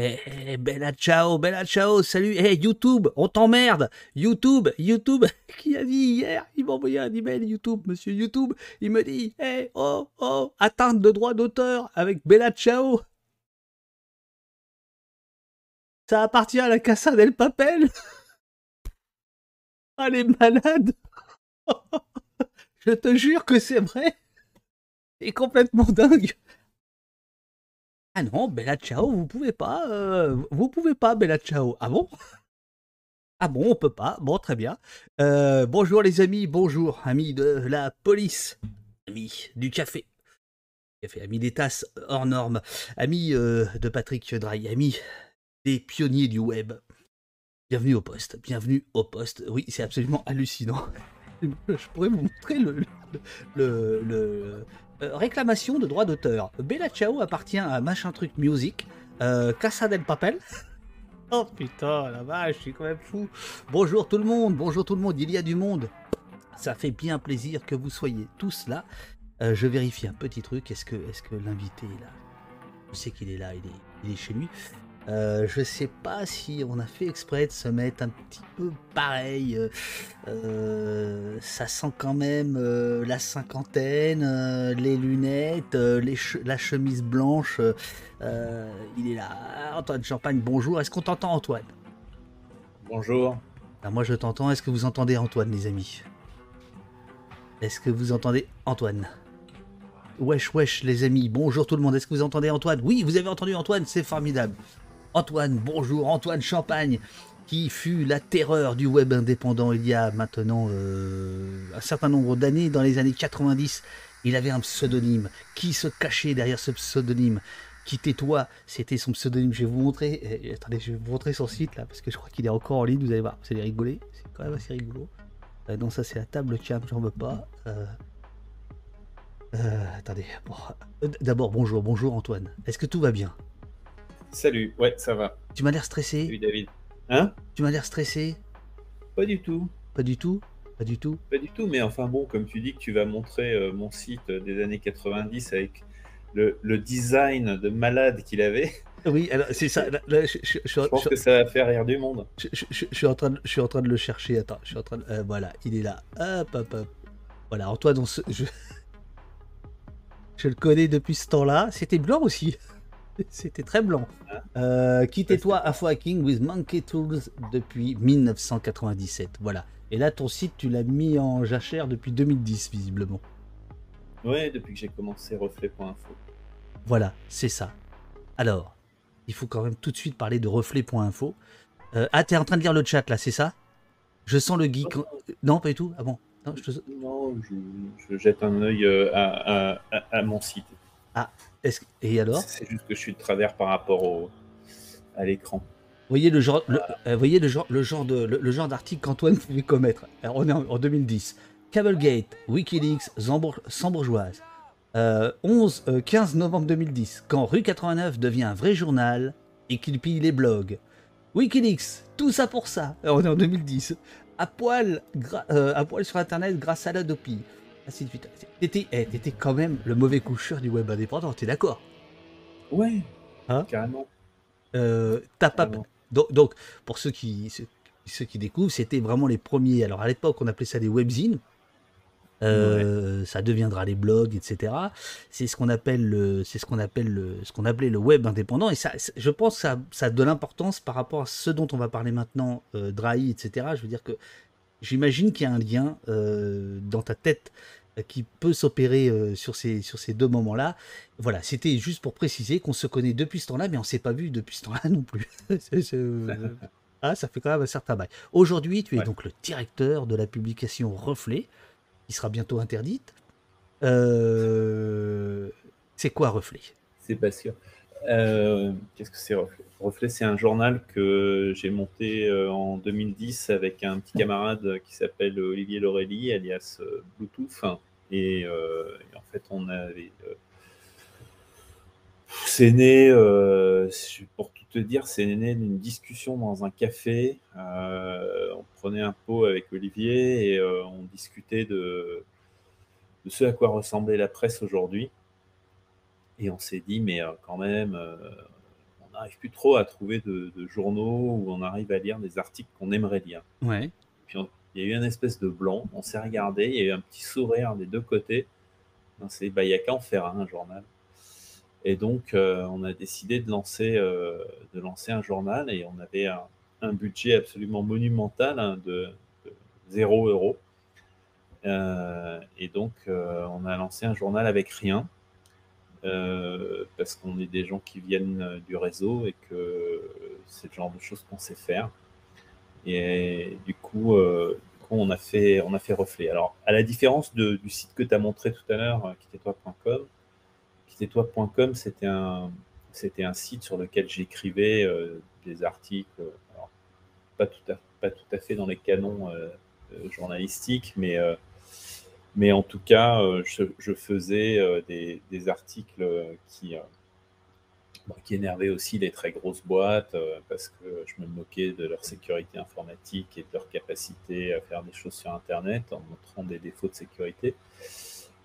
Eh, eh, bella ciao, bella ciao, salut, eh, YouTube, on t'emmerde, YouTube, YouTube, qui a dit hier, il m'a envoyé un email YouTube, monsieur YouTube, il me dit, eh, oh, oh, atteinte de droit d'auteur avec Bella ciao. Ça appartient à la Casa del Papel. Ah, les malades. Je te jure que c'est vrai. C'est complètement dingue. Ah non, Bella Ciao, vous pouvez pas. euh, vous pouvez pas, Bella Ciao. Ah bon? Ah bon, on peut pas. Bon, très bien. Euh, bonjour les amis, bonjour amis de la police, amis du café. Café, amis des tasses hors normes, amis euh, de Patrick Drahi, amis des pionniers du web. Bienvenue au poste, bienvenue au poste. Oui, c'est absolument hallucinant. Je pourrais vous montrer le, le, euh, réclamation de droit d'auteur. Bella Ciao appartient à Machin Truc Music, euh, Casa del Papel. Oh putain, la vache, je suis quand même fou. Bonjour tout le monde, bonjour tout le monde, il y a du monde. Ça fait bien plaisir que vous soyez tous là. Euh, je vérifie un petit truc. Est-ce que, l'invité est là? Je sais qu'il est là, il est chez lui. Euh, je sais pas si on a fait exprès de se mettre un petit peu pareil. euh, euh, ça sent quand même euh, la cinquantaine, les lunettes, les che- la chemise blanche. il est là. Antoine Champagne, bonjour. Est-ce qu'on t'entend, Antoine? Bonjour. Ah, Moi, je t'entends. Est-ce que vous entendez Antoine, les amis? Est-ce que vous entendez Antoine? Wesh, wesh, les amis. Bonjour tout le monde. Est-ce que vous entendez Antoine? Oui, vous avez entendu Antoine. C'est formidable. Antoine, bonjour. Antoine Champagne, qui fut la terreur du web indépendant il y a maintenant euh, un certain nombre d'années, dans les années 90. Il avait un pseudonyme. Qui se cachait derrière ce pseudonyme? Quittez-toi, c'était son pseudonyme. Je vais vous montrer. eh, attendez, je vous montrer son site là, parce que je crois qu'il est encore en ligne. Vous allez voir, vous allez rigoler. C'est quand même assez rigolo. Euh, non, ça c'est la table cam, j'en veux pas. Euh, euh, attendez. Bon, euh, D'abord, bonjour, bonjour Antoine. Est-ce que tout va bien? Salut. Ouais, ça va. Tu m'as l'air Salut stressé David. Hein? Tu m'as l'air stressé Pas du tout. Pas du tout? Pas du tout? Pas du tout, mais enfin bon, comme tu dis que tu vas montrer euh, mon site des années 90 avec le, le design de malade qu'il avait, Oui, alors c'est ça. là, là, je, je- je- je pense que ça va faire rire du monde. je- suis en train de, je suis en train de le chercher. Attends, je suis en train de. euh, voilà, il est là. Hop, hop, hop. Voilà, Antoine, on se- je... je le connais depuis ce temps-là. C'était blanc aussi. C'était très blanc. Euh, Quittez-toi à Hacking with Monkey Tools depuis 1997. Voilà. Et là, ton site, tu l'as mis en jachère depuis 2010, visiblement. Ouais, depuis que j'ai commencé reflet.info. Voilà, c'est ça. Alors, il faut quand même tout de suite parler de reflet.info. Euh, ah, t'es en train de lire le chat là, c'est ça? Je sens le geek. Non, pas du tout? Ah bon? Non, je te- Non, je, je jette un œil euh, à, à- à- à mon site. Est-ce- Et alors C'est juste que je suis de travers par rapport au, à l'écran. voyez le genre, le, euh, voyez le genre, le genre de, le, le genre d'article qu'Antoine pouvait commettre. Alors, on est en, en 2010. Cablegate, WikiLeaks, Zambour- Sambourgeoise. Euh, 11, euh, 15 novembre 2010, quand Rue 89 devient un vrai journal et qu'il pille les blogs. WikiLeaks, tout ça pour ça. Alors, on est en 2010. À poil, gra- euh, à poil sur Internet grâce à l'Adopi. Ainsi de suite. T'étais, eh, t'étais quand même le mauvais coucheur du web indépendant, t'es d'accord? Ouais. Hein? Carrément. Euh, t'as pas. Donc, donc, pour ceux qui, ceux, ceux qui découvrent, c'était vraiment les premiers. Alors, à l'époque, on appelait ça des webzines. Euh, Ça deviendra les blogs, etc. C'est ce qu'on appelle le, c'est ce qu'on appelle le, ce qu'on appelait le web indépendant. Et ça, je pense que ça, ça a de l'importance par rapport à ce dont on va parler maintenant, euh, Drahi, etc. Je veux dire que j'imagine qu'il y a un lien euh, dans ta tête euh, qui peut s'opérer euh, sur ces, sur ces deux moments-là. Voilà, c'était juste pour préciser qu'on se connaît depuis ce temps-là, mais on s'est pas vu depuis ce temps-là non plus. C'est- c'est- ah, ça fait quand même un certain bail. Aujourd'hui, tu es Ouais. donc le directeur de la publication Reflet, qui sera bientôt interdite. Euh, C'est quoi Reflet? C'est pas sûr. Euh, Qu'est-ce que c'est Reflet? C'est un journal que j'ai monté euh, en 2010 avec un petit camarade qui s'appelle Olivier Laurelli, alias euh, Bluetooth. Et, en fait, on avait. c'est né, pour tout te dire, c'est né d'une discussion dans un café. On prenait un pot avec Olivier et on discutait de, de ce à quoi ressemblait la presse aujourd'hui. Et on s'est dit, mais euh, quand même, euh, on n'arrive plus trop à trouver de, journaux où on arrive à lire des articles qu'on aimerait lire. Ouais. Puis il y a eu une espèce de blanc, on s'est regardé, il y a eu un petit sourire des deux côtés. C'est, bah, il n'y a qu'à en faire un, journal. Et donc, euh, on a décidé de lancer, euh, de lancer un journal et on avait un, budget absolument monumental hein, de, 0 euros. Euh, et donc, on a lancé un journal avec rien. Parce qu'on est des gens qui viennent du réseau et que c'est le genre de choses qu'on sait faire. Et du coup, on, a fait, on a fait reflet. Alors, à la différence du site que tu as montré tout à l'heure, qui était toi.com, toi.com, c'était un, c'était un site sur lequel j'écrivais euh, des articles, pas, tout à, pas tout à fait dans les canons euh, euh, journalistiques, mais, mais en tout cas, je, faisais des, articles qui, qui énervaient aussi les très grosses boîtes, parce que je me moquais de leur sécurité informatique et de leur capacité à faire des choses sur Internet en montrant des défauts de sécurité.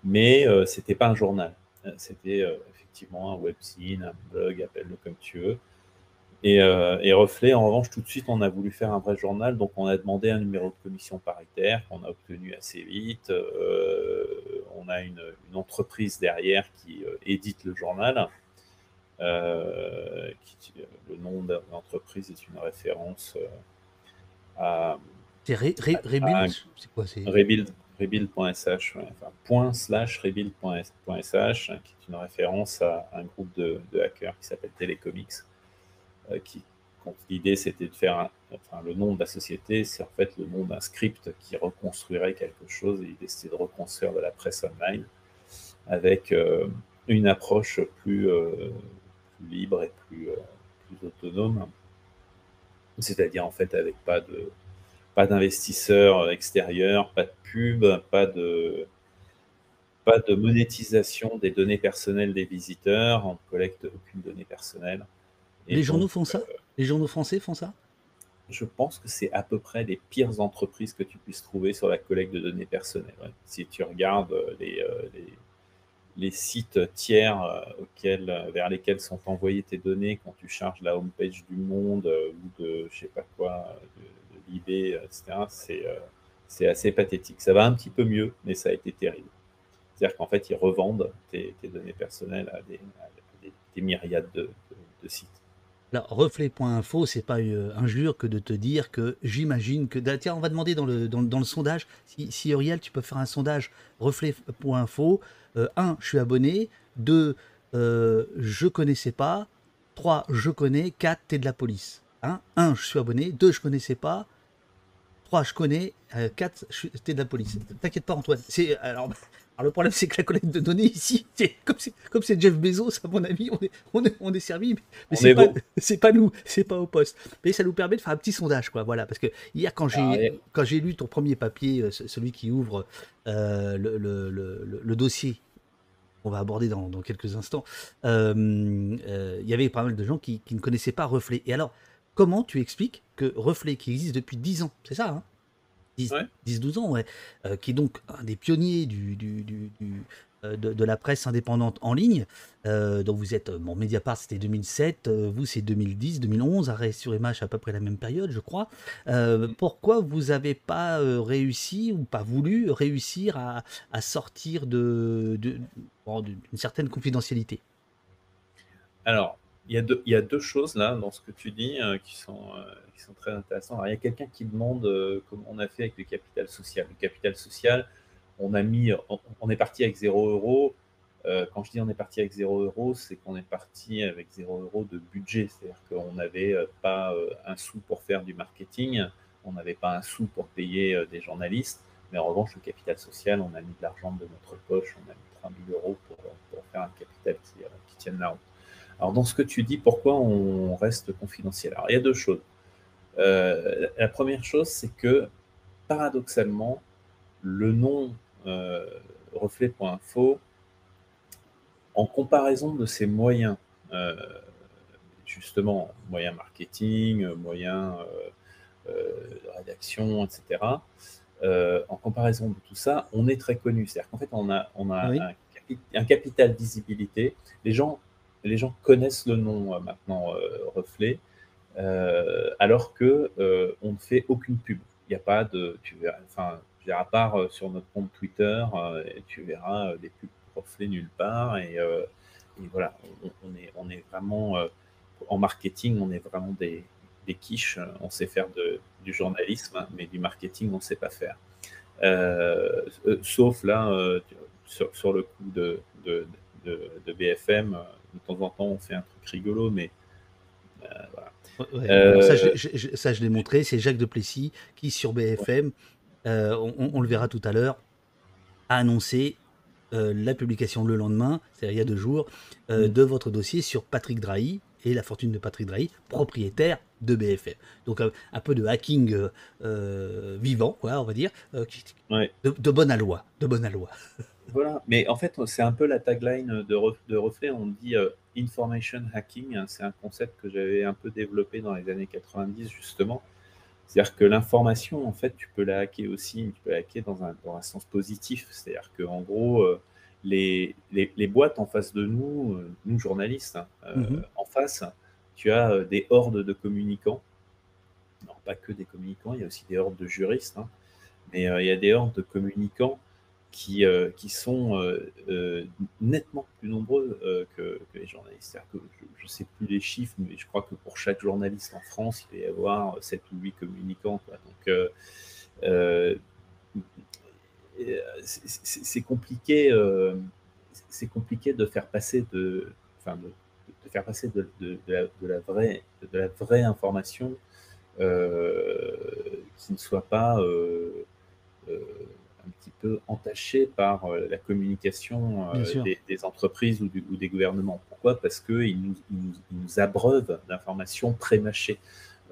Mais c'était pas un journal. Euh, c'était euh, effectivement un webzine, un blog, appelle-le comme tu veux. Et, euh, et, Reflet, en revanche, tout de suite, on a voulu faire un vrai journal, donc on a demandé un numéro de commission paritaire qu'on a obtenu assez vite. on a une, entreprise derrière qui édite le journal. Qui, le nom de l'entreprise est une référence à. C'est Rebuild C'est quoi Rebuild, rebuild.sh, enfin, point slash rebuild.sh, qui est une référence à un groupe de, hackers qui s'appelle Telecomics. Euh, qui, l'idée c'était de faire, enfin, le nom de la société, c'est en fait le nom d'un script qui reconstruirait quelque chose. Et l'idée c'était de reconstruire de la presse online avec euh, une approche plus, euh, libre et plus, plus autonome. C'est-à-dire en fait avec pas de pas d'investisseurs extérieurs, pas de pub, pas de, pas de monétisation des données personnelles des visiteurs, on ne collecte aucune donnée personnelle. Les journaux font ça? Euh, Les journaux français font ça? Je pense que c'est à peu près les pires entreprises que tu puisses trouver sur la collecte de données personnelles. Si tu regardes euh, les, euh, les, les sites tiers auxquels, vers lesquels sont envoyées tes données quand tu charges la homepage du Monde ou de je sais pas quoi, eBay, etc., euh, c'est assez pathétique. Ça va un petit peu mieux, mais ça a été terrible. C'est-à-dire qu'en fait, ils revendent tes, données personnelles à des, myriades de, sites. Alors, reflet.info, c'est pas euh, injure que de te dire que j'imagine que. Tiens, on va demander dans le, dans, le sondage, si, si, Uriel, tu peux faire un sondage reflet.info. Euh, un, je suis abonné. Deux, euh, je connaissais pas. Trois, je connais. Quatre, t'es de la police. Hein? Un, je suis abonné. Deux, je connaissais pas. 3, je connais. 4, euh, t'es de la police. T'inquiète pas, Antoine. C'est, alors, le problème, c'est que la collecte de données ici, comme, c'est, Jeff Bezos, à mon avis, on est, on est, on est servi, mais, c'est, pas, nous, c'est pas au poste. Mais ça nous permet de faire un petit sondage, quoi. Voilà, parce que hier, quand j'ai, ah, quand j'ai lu ton premier papier, euh, celui qui ouvre euh, le, le, le, le, dossier on va aborder dans, dans quelques instants, il y avait pas mal de gens qui, qui ne connaissaient pas Reflet. Et alors, comment tu expliques que Reflet, qui existe depuis 10 ans, c'est ça, hein? 10-12 ans, ouais, euh, qui est donc un des pionniers du, euh, de, la presse indépendante en ligne. Euh, donc vous êtes, bon, Mediapart c'était 2007, vous c'est 2010, 2011, Arrêt sur Image à peu près la même période, je crois. pourquoi vous n'avez pas réussi ou pas voulu réussir à, sortir de, d'une certaine confidentialité? Alors, il y, a deux, choses là dans ce que tu dis euh, qui, sont, euh, qui sont très intéressantes. il y a quelqu'un qui demande euh, comment on a fait avec le capital social. Le capital social, on a mis, on, est parti avec 0 euros. quand je dis on est parti avec 0 euros, c'est qu'on est parti avec 0 euros de budget. C'est-à-dire qu'on n'avait pas un sou pour faire du marketing, on n'avait pas un sou pour payer des journalistes. Mais en revanche, le capital social, on a mis de l'argent de notre poche, on a mis 3000 euros pour, pour faire un capital qui, qui tienne la route. Alors, dans ce que tu dis, pourquoi on reste confidentiel? Alors, il y a deux choses. Euh, la première chose, c'est que paradoxalement, le nom euh, reflet.info, en comparaison de ses moyens, euh, justement, moyens marketing, moyens de rédaction, etc., en comparaison de tout ça, on est très connu. C'est-à-dire qu'en fait, on a, on a un, un, capital visibilité. Les gens les gens connaissent le nom maintenant Reflet, alors que on ne fait aucune pub. Il n'y a pas de, tu verras, enfin, à part sur notre compte Twitter, tu verras des pubs Reflet nulle part et, voilà, on, est, on est vraiment en marketing, on est vraiment des, des quiches. On sait faire du journalisme, mais du marketing, on ne sait pas faire. Euh, euh, sauf là, euh, sur, le coup de, de, BFM, de temps en temps, on fait un truc rigolo, mais ça, je, l'ai montré, c'est Jacques de Plessis qui, sur BFM, on, le verra tout à l'heure, a annoncé la publication le lendemain, c'est-à-dire il y a deux jours, mm. de votre dossier sur Patrick Drahi, et la fortune de Patrick Drahi, propriétaire de BFM. Donc un, peu de hacking euh, euh, vivant, quoi, on va dire, euh, de, bonne aloi, de bonne. Voilà, mais en fait, c'est un peu la tagline de, de Reflet, on dit information hacking, hein, c'est un concept que j'avais un peu développé dans les années 90 justement. C'est-à-dire que l'information, en fait, tu peux la hacker aussi, tu peux la hacker dans un, dans un sens positif. C'est-à-dire qu'en gros, les, les, boîtes en face de nous, euh, nous journalistes, hein, euh, mhm. en face, tu as euh, des hordes de communicants. Non, pas que des communicants, il y a aussi des hordes de juristes, hein. mais il y a des hordes de communicants qui, qui sont nettement plus nombreux que, les journalistes. Que je ne sais plus les chiffres, mais je crois que pour chaque journaliste en France, il va y avoir 7 ou 8 communicants. Donc, c'est compliqué, euh, c'est compliqué de faire passer de, enfin de, faire passer de, la, vraie, de la vraie information euh, qui ne soit pas un petit peu entachée par la communication des, entreprises ou, des gouvernements. Pourquoi? Parce qu'ils nous, nous, nous, abreuvent d'informations prémâchées.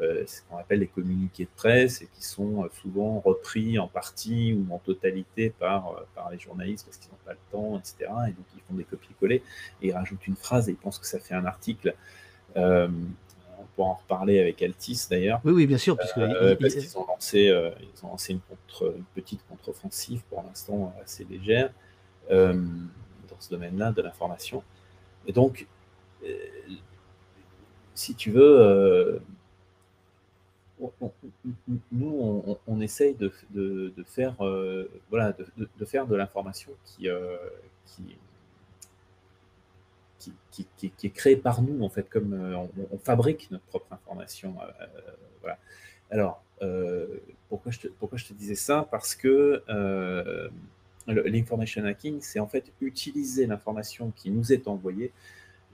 Euh, ce qu'on appelle les communiqués de presse et qui sont euh, souvent repris en partie ou en totalité par, euh, par les journalistes parce qu'ils n'ont pas le temps, etc. Et donc ils font des copier-coller et ils rajoutent une phrase et ils pensent que ça fait un article. on pourra en reparler avec Altis d'ailleurs. Oui, oui, bien sûr. parce qu'ils ont, lancé, ils ont lancé une, contre, une petite contre-offensive pour l'instant assez légère dans ce domaine-là de l'information. Et donc, si tu veux, nous, on, essaye de, faire, euh, voilà, de, faire de l'information euh, qui, est créée par nous, en fait, comme euh, on, fabrique notre propre information. Alors, pourquoi, je te, disais ça? Parce que l'information hacking, c'est en fait utiliser l'information qui nous est envoyée,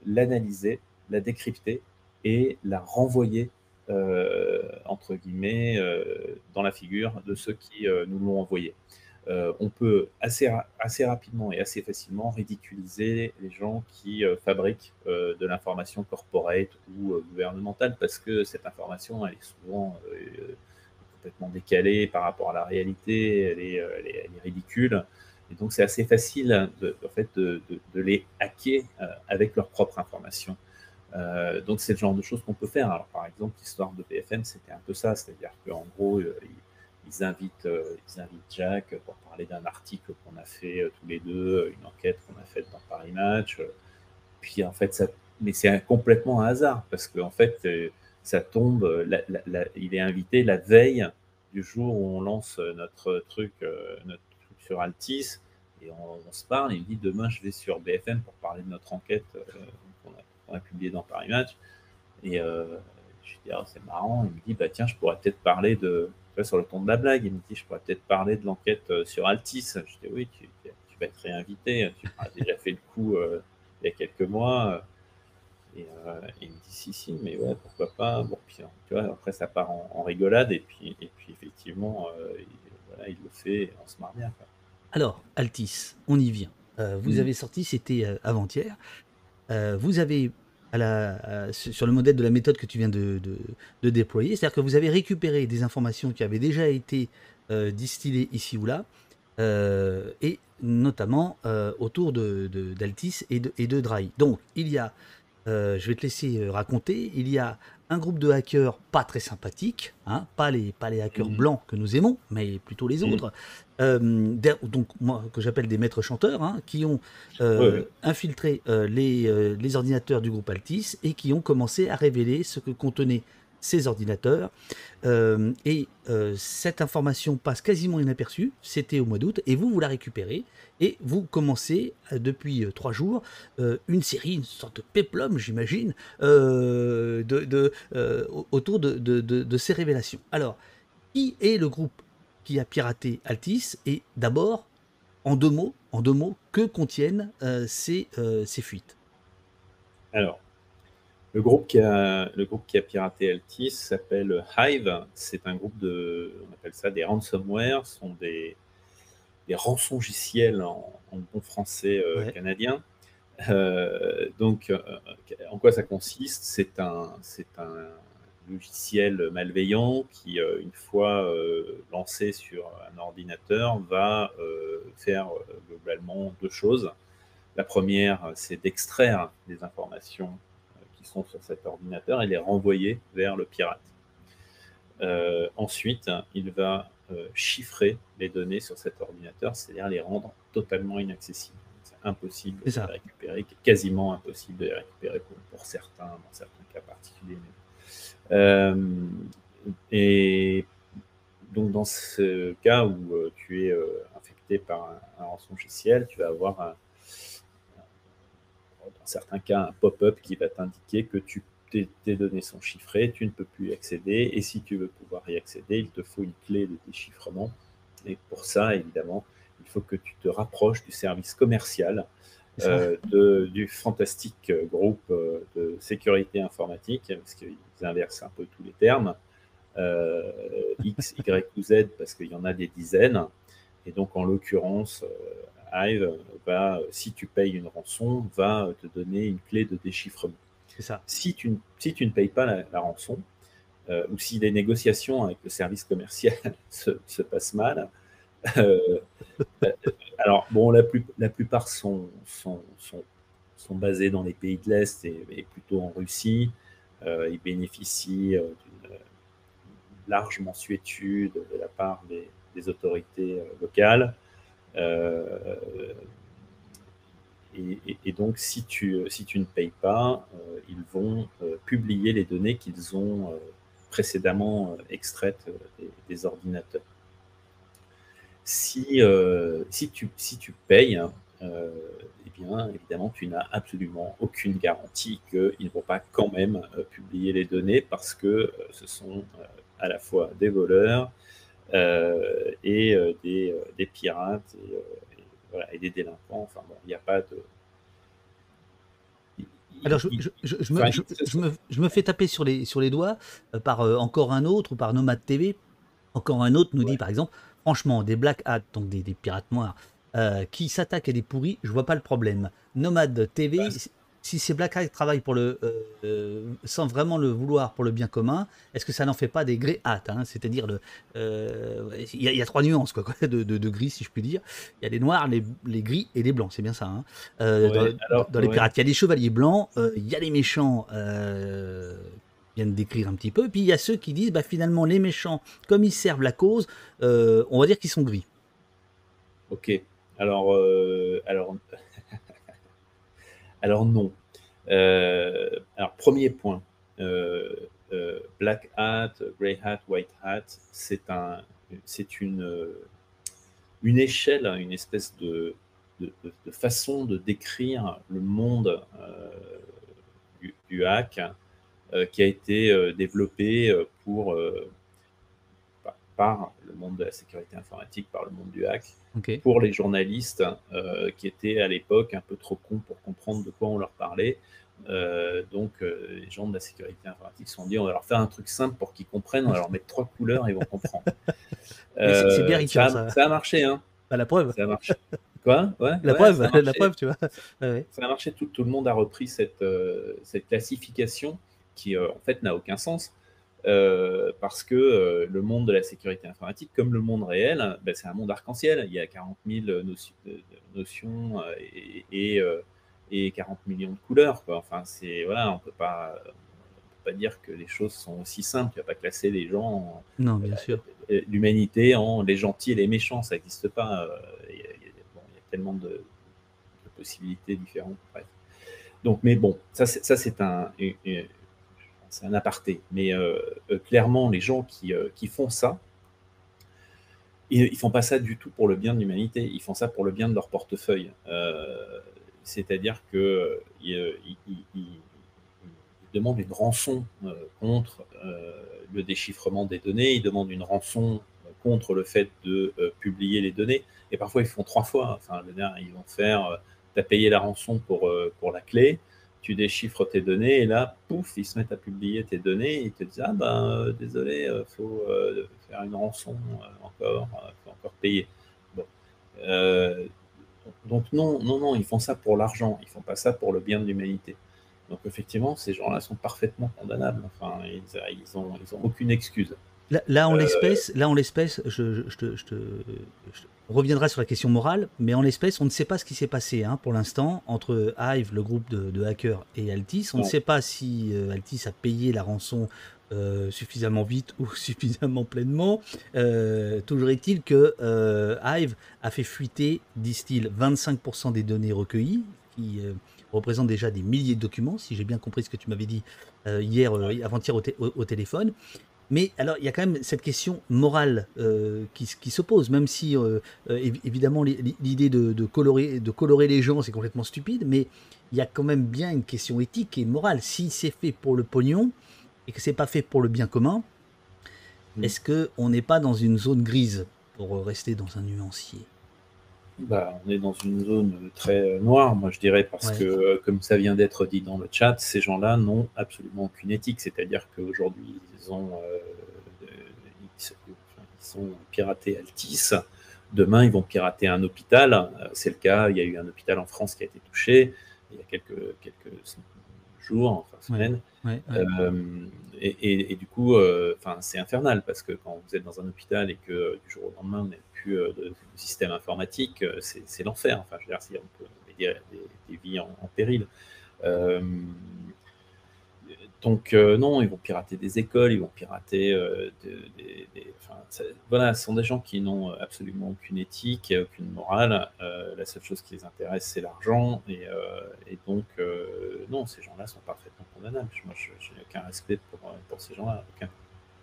l'analyser, la décrypter et la renvoyer entre guillemets, euh, dans la figure de ceux qui euh, nous l'ont envoyé. on peut assez, assez rapidement et assez facilement ridiculiser les gens qui fabriquent de l'information corporate ou gouvernementale parce que cette information, elle est souvent complètement décalée par rapport à la réalité, elle est, elle est, ridicule. Et donc, c'est assez facile en fait, de, les hacker avec leur propre information. Euh, donc c'est le genre de choses qu'on peut faire. Alors par exemple, l'histoire de BFM, c'était un peu ça, c'est-à-dire qu'en gros, euh, ils, invitent, euh, ils invitent Jack pour parler d'un article qu'on a fait tous les deux, une enquête qu'on a faite dans Paris Match. puis en fait, ça, mais c'est complètement un hasard parce qu'en fait, ça tombe, il est invité la veille du jour où on lance notre truc, notre truc sur Altis. Et on, se parle, il me dit demain je vais sur BFM pour parler de notre enquête on a publié dans Paris Match. Et euh, je lui dis, ah, c'est marrant. Il me dit, bah, tiens, je pourrais peut-être parler de. sur le ton de la blague, il me dit, je pourrais peut-être parler de l'enquête euh, sur Altis. Je dis, oui, tu, vas être réinvité. Tu as déjà fait le coup euh, il y a quelques mois. Et il me dit, si, si, mais ouais, pourquoi pas. Bon, puis, tu vois, après, ça part en, rigolade. Et puis, et puis effectivement, il, voilà, il le fait et on se marre bien. Alors, Altis, on y vient. vous mm. avez sorti, c'était avant-hier. Vous avez sur le modèle de la méthode que tu viens de, déployer. C'est-à-dire que vous avez récupéré des informations qui avaient déjà été euh, distillées ici ou là, euh, et notamment euh, autour d'Altis de, et, de, et de Dry. Donc, il y a euh, je vais te laisser euh, raconter. Il y a un groupe de hackers pas très sympathiques, hein, pas, les, pas les hackers Mhm. blancs que nous aimons, mais plutôt les Mhm. autres, euh, donc moi que j'appelle des maîtres chanteurs, hein, qui ont euh, Ouais, infiltré euh, les, euh, les ordinateurs du groupe Altis et qui ont commencé à révéler ce que contenaient ces ordinateurs. Euh, et euh, cette information passe quasiment inaperçue, c'était au mois d'août, et vous, vous la récupérez, et vous commencez, euh, depuis euh, trois jours, euh, une série, une sorte de péplum, j'imagine, euh, de, de, euh, au- autour de- de ces révélations. Alors, qui est le groupe qui a piraté Altis Et d'abord, en deux mots, en deux mots, que contiennent euh, ces, euh, ces fuites? Alors, le groupe qui a, le groupe qui a piraté Altis s'appelle Hive. C'est un groupe de, on appelle ça des ransomware, ce sont des, des rançongiciels en, en bon français euh, Ouais. canadien. Donc, en quoi ça consiste? C'est un, c'est un logiciel malveillant qui, euh, une fois euh, lancé sur un ordinateur, va euh, faire globalement deux choses. La première, c'est d'extraire des informations qui sont sur cet ordinateur et les renvoyer vers le pirate. Euh, ensuite, il va euh, chiffrer les données sur cet ordinateur, c'est-à-dire les rendre totalement inaccessibles. C'est impossible de les récupérer, quasiment impossible de les récupérer pour, pour certains, dans certains cas particuliers. Euh, et donc, dans ce cas où euh, tu es euh, infecté par un, un rançongiciel, tu vas avoir un, dans certains cas un pop-up qui va t'indiquer que tu, tes, tes données sont chiffrées, tu ne peux plus y accéder, et si tu veux pouvoir y accéder, il te faut une clé de déchiffrement. Et pour ça, évidemment, il faut que tu te rapproches du service commercial euh, de- du fantastique euh, groupe euh, de sécurité informatique, parce qu'ils inversent un peu tous les termes, euh, X, Y ou Z, parce qu'il y en a des dizaines. Et donc, en l'occurrence, euh, Hive va, si tu payes une rançon, va te donner une clé de déchiffrement. C'est ça. Si tu, ne- si tu ne payes pas la, la rançon, euh, ou si les négociations avec le service commercial se, se passent mal, euh, alors bon, la, plus- la plupart sont, sont, sont, sont basés dans les pays de l'Est et, et plutôt en Russie. Euh, ils bénéficient euh, d'une large mensuétude de la part des, autorités euh, locales. Euh, et, donc, si tu, si tu ne payes pas, euh, ils vont euh, publier les données qu'ils ont euh, précédemment euh, extraites euh, des, des ordinateurs. Si, euh, si, tu, si tu payes, hein, euh, bien, évidemment, tu n'as absolument aucune garantie qu'ils ne vont pas quand même euh, publier les données parce que euh, ce sont euh, à la fois des voleurs et des, des pirates et, et, voilà, et des délinquants. Enfin bon, il n'y a pas de. Alors, je, me, je fais taper sur les, sur les doigts par euh, encore un autre ou par Nomad TV. Encore un autre nous dit, par exemple, franchement, des black hats, donc des, des pirates noirs, euh, qui s'attaquent à des pourris, je vois pas le problème. Nomad TV, Bah, si- ces black hats travaillent pour le, euh, euh, sans vraiment le vouloir pour le bien commun, est-ce que ça n'en fait pas des grey hats hein? C'est-à-dire, euh, il y, a- il y a trois nuances quoi, de, de- de gris, si je puis dire. Il y a les noirs, les, les gris et les blancs, c'est bien ça. hein? Euh, Ouais, dans, alors, dans les pirates, il y a les chevaliers blancs, il y a les méchants, euh, viennent décrire un petit peu, puis il y a ceux qui disent, bah, finalement, les méchants, comme ils servent la cause, on va dire qu'ils sont gris. Ok. Alors, euh, alors, alors non. Euh, alors, premier point. Euh, black hat, grey hat, white hat, c'est un, c'est une, une échelle, une espèce de, de, façon de décrire le monde du, du hack qui a été développé pour, par- le monde de la sécurité informatique, par le monde du hack, pour les journalistes euh, qui étaient à l'époque un peu trop cons pour comprendre de quoi on leur parlait. Euh, donc, euh, les gens de la sécurité informatique se sont dit on va leur faire un truc simple pour qu'ils comprennent, on va leur mettre trois couleurs et ils vont comprendre. C'est- bien ça, a- ça. ça a marché, hein. Bah, la preuve, Ça a marché. Quoi? Ouais, la ouais, preuve, la preuve, tu vois. Ouais. Ça a marché, tout, tout le monde a repris cette, cette classification qui, en fait, n'a aucun sens. Euh, parce que euh, le monde de la sécurité informatique, comme le monde réel, ben, c'est un monde arc-en-ciel. Il y a 40 000 notions, de- de- notions, euh, et, et, euh, et 40 millions de couleurs. Quoi. Enfin, c'est voilà, on peut pas, on peut pas dire que les choses sont aussi simples. Tu vas pas classer les gens, en- Non, bien sûr. euh, l'humanité en les gentils et les méchants, ça n'existe pas. Euh, Il y, a- il y a- bon, il y a tellement de, de possibilités différentes. bref. Donc, mais bon, ça c'est ça, c'est un, une- une- c'est un aparté. Mais euh, euh, clairement, les gens qui, euh, qui font ça, ils, ils font pas ça du tout pour le bien de l'humanité. Ils font ça pour le bien de leur portefeuille. C'est-à-dire que euh, ils, euh, ils- ils- ils- ils demandent une rançon contre le déchiffrement des données. Ils demandent une rançon contre le fait de publier les données. Et parfois, ils font trois fois. Enfin, ils vont faire, tu as payé la rançon pour, pour la clé, tu déchiffres tes données, et là, pouf, ils se mettent à publier tes données, et ils te disent, ah ben, euh, désolé, il faut euh, faire une rançon euh, encore, il faut encore payer. Bon. Euh, donc non, non, non, ils font ça pour l'argent, ils font pas ça pour le bien de l'humanité. Donc effectivement, ces gens-là sont parfaitement condamnables. Enfin, ils, ils ont, ils ont aucune excuse. Là, là, en Euh, l'espèce, là, en l'espèce, je, je- je te, je te- je te- on reviendra sur la question morale, mais en l'espèce, on ne sait pas ce qui s'est passé hein, pour l'instant entre Hive, le groupe de, de hackers, et Altis. On ne sait pas si euh, Altis a payé la rançon euh, suffisamment vite ou suffisamment pleinement. Euh, toujours est-il que Hive a fait fuiter, disent-ils, 25% des données recueillies, qui euh, représente déjà des milliers de documents, si j'ai bien compris ce que tu m'avais dit euh, hier, euh, avant-hier au téléphone. Mais alors, il y a quand même cette question morale euh, qui, se pose, même si, euh, euh, évi- évidemment, l'i- l'idée de, de colorer, de colorer les gens, c'est complètement stupide, mais il y a quand même bien une question éthique et morale. Si c'est fait pour le pognon et que c'est pas fait pour le bien commun, Mm. est-ce qu'on n'est pas dans une zone grise, pour rester dans un nuancier? Bah, on est dans une zone très euh, noire, moi je dirais, parce Ouais. que, euh, comme ça vient d'être dit dans le chat, ces gens-là n'ont absolument aucune éthique. C'est-à-dire qu'aujourd'hui, ils ont, euh, ils, sont piratés Altis. Demain, ils vont pirater un hôpital. Euh, C'est le cas. Il y a eu un hôpital en France qui a été touché il y a quelques, quelques jours, enfin semaines. Ouais, ouais. Euh, et, et- et du coup, euh, c'est infernal parce que quand vous êtes dans un hôpital et que du jour au lendemain, vous n'avez euh, de, système informatique, euh, c'est l'enfer. Enfin, je veux dire, c'est- on peut dire des, vies en, péril. Euh, donc, non, ils vont pirater des écoles, ils vont pirater de- des. voilà, ce sont des gens qui n'ont absolument aucune éthique, aucune morale. La seule chose qui les intéresse, c'est l'argent. Et, donc, non, ces gens-là sont parfaitement condamnables. Moi, je n'ai aucun respect pour, ces gens-là.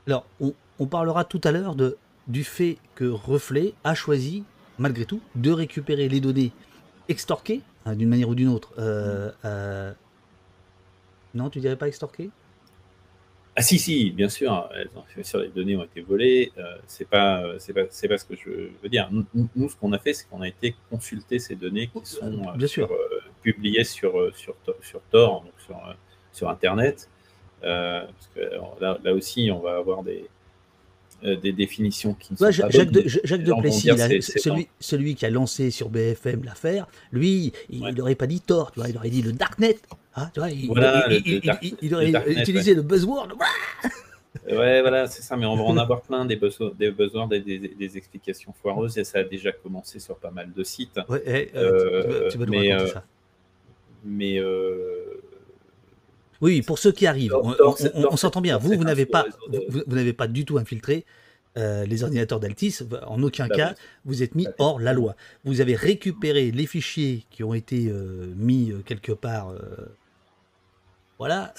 Alors, on parlera tout à l'heure de, du fait que Reflet a choisi, malgré tout, de récupérer les données extorquées, hein, d'une manière ou d'une autre. Euh, euh, Non, tu dirais pas extorquées? Ah si, si, bien sûr, bien sûr, les données ont été volées. Euh, c'est pas, c'est pas, pas ce que je veux dire. Nous, ce qu'on a fait, c'est qu'on a été consulter ces données qui sont euh, Bien sur, sûr. publiées sur, sur, sur Tor, donc sur, sur Internet. Parce que là, là aussi, on va avoir des, euh, des définitions qui ne sont pas Ja- bonnes. Jacques, de, Jacques dire, là, c'est celui, celui qui a lancé sur BFM l'affaire, lui, il Ouais. n'aurait pas dit tort, tu vois, il aurait dit le darknet. hein, tu vois, il, Voilà, il- le- il- le il- dark- il- il le aurait darknet, utilisé le buzzword. Ouais, voilà, c'est ça, mais on va en avoir plein des besoins, des, des, des- des explications foireuses, et ça a déjà commencé sur pas mal de sites. Ouais, eh, euh, tu- tu, vas- nous mais, raconter euh, ça? Mais euh, Oui, pour ceux qui arrivent, on, s'entend bien. Vous, vous n'avez pas, sous-réseau de- vous, vous n'avez pas du tout infiltré euh, les ordinateurs d'Altis. En aucun Bah cas, oui. vous êtes mis Bah, hors la loi. Vous avez récupéré les fichiers qui ont été euh, mis euh, quelque part, euh, voilà,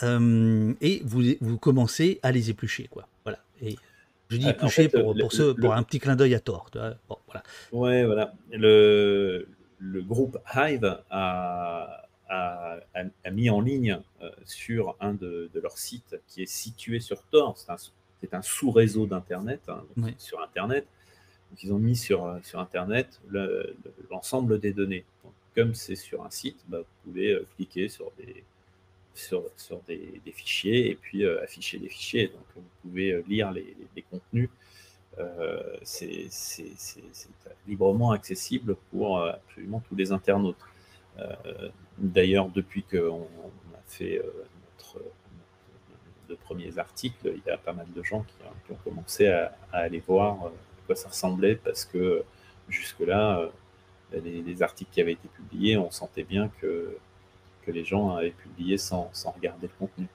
et vous, vous commencez à les éplucher, quoi. Voilà. Et je dis en éplucher fait, pour, le- pour, ceux- le- pour un petit clin d'œil à tort. Bon, voilà. Ouais, voilà. Le, le groupe Hive a, a, a- a mis en ligne euh, sur un de, de leurs sites qui est situé sur Tor. C'est un, sous-réseau d'Internet, hein, sur Internet. Donc, ils ont mis sur, euh, sur Internet le- le- l'ensemble des données. Donc, comme c'est sur un site, bah, vous pouvez euh, cliquer sur des, sur, sur des, des fichiers et puis euh, afficher des fichiers. Donc, vous pouvez lire les, les contenus. C'est librement accessible pour absolument tous les internautes. Euh, D'ailleurs, depuis qu'on on a fait euh, notre, de premiers articles, il y a pas mal de gens qui, ont- commencé à, aller voir euh, à quoi ça ressemblait parce que jusque-là, les, les articles qui avaient été publiés, on sentait bien que que les gens avaient publié sans, regarder le contenu.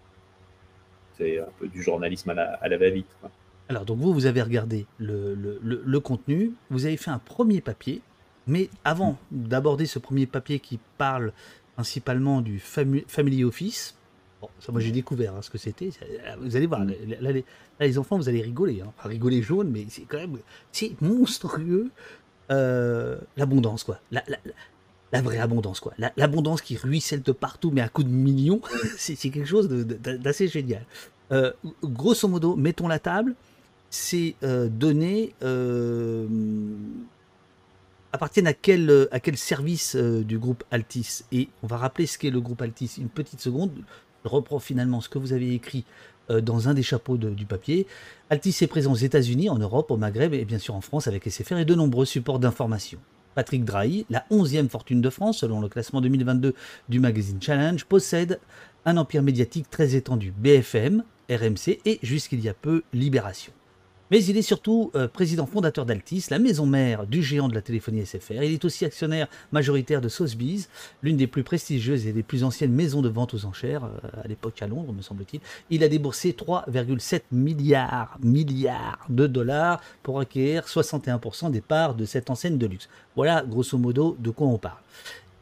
C'est un peu du journalisme à la, à la va-vite. Alors, donc vous, vous avez regardé le, le, le, contenu, vous avez fait un premier papier, mais avant d'aborder ce premier papier qui parle principalement du Family Office, bon, ça moi j'ai découvert hein, ce que c'était, vous allez voir, là, les, enfants, vous allez rigoler, hein. rigoler jaune, mais c'est quand même, c'est monstrueux, euh, l'abondance quoi, la, la, la, vraie abondance quoi, l'abondance qui ruisselle de partout, mais à coup de millions, c'est quelque chose d'assez génial. Euh, grosso modo, mettons la table, ces euh, données euh, appartiennent à quel, euh, à quel service du groupe Altis? Et on va rappeler ce qu'est le groupe Altis une petite seconde. Je reprends finalement ce que vous avez écrit dans un des chapeaux du papier. Altis est présent aux États-Unis, en Europe, au Maghreb et bien sûr en France avec SFR et de nombreux supports d'information. Patrick Drahi, la 11e fortune de France selon le classement 2022 du magazine Challenge, possède un empire médiatique très étendu. BFM, RMC et jusqu'il y a peu Libération. Mais il est surtout euh, président fondateur d'Altis, la maison mère du géant de la téléphonie SFR. Il est aussi actionnaire majoritaire de Sotheby's, l'une des plus prestigieuses et des plus anciennes maisons de vente aux enchères, euh, à l'époque à Londres, me semble-t-il. Il a déboursé 3,7 milliards, milliards de dollars pour acquérir 61% des parts de cette enseigne de luxe. Voilà, grosso modo, de quoi on parle.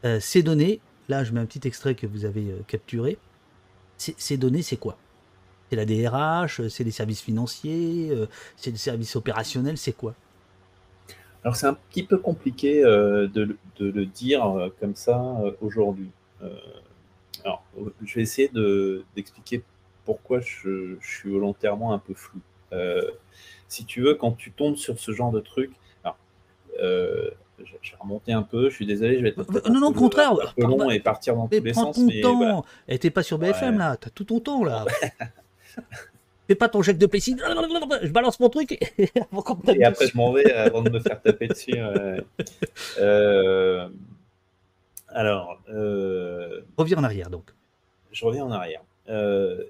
Euh, ces données, là je mets un petit extrait que vous avez capturé. Ces données, c'est quoi? C'est la DRH, c'est les services financiers, euh, c'est les services opérationnels, c'est quoi? Alors c'est un petit peu compliqué euh, de, le dire euh, comme ça aujourd'hui. alors je vais essayer d'expliquer pourquoi je, suis volontairement un peu flou. si tu veux, quand tu tombes sur ce genre de truc, alors, je vais remonter un peu, je suis désolé, je vais être non, non, au contraire, un peu long et partir dans tous les sens. Ton mais temps. Et t'es pas sur BFM là, t'as tout ton temps là. Fais pas ton chèque de Plessis. Je balance mon truc et, et après je m'en vais avant de me faire taper dessus. Euh, alors. Euh, reviens en arrière donc. Je reviens en arrière. Euh,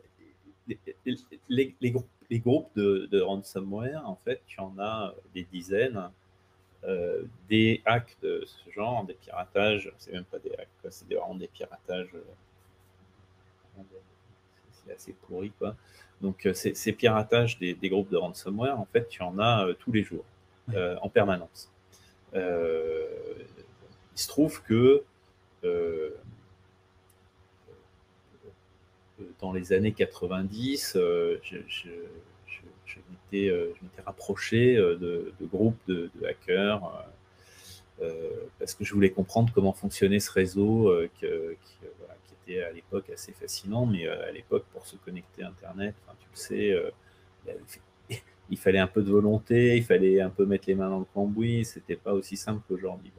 les, groupes, les, groupes, de, de, ransomware, en fait, tu en as des dizaines. des hacks de ce genre, des piratages, c'est même pas des hacks, c'est vraiment des piratages c'est assez pourri, quoi. Donc, euh, ces piratages des, groupes de ransomware, en fait, tu en as euh, tous les jours, euh, en permanence. il se trouve que dans les années 90, je, m'étais rapproché de, groupes de, hackers parce que je voulais comprendre comment fonctionnait ce réseau qui, à l'époque assez fascinant, mais euh, à l'époque, pour se connecter à Internet, tu le sais, euh, il fallait un peu de volonté, il fallait un peu mettre les mains dans le cambouis, c'était pas aussi simple qu'aujourd'hui.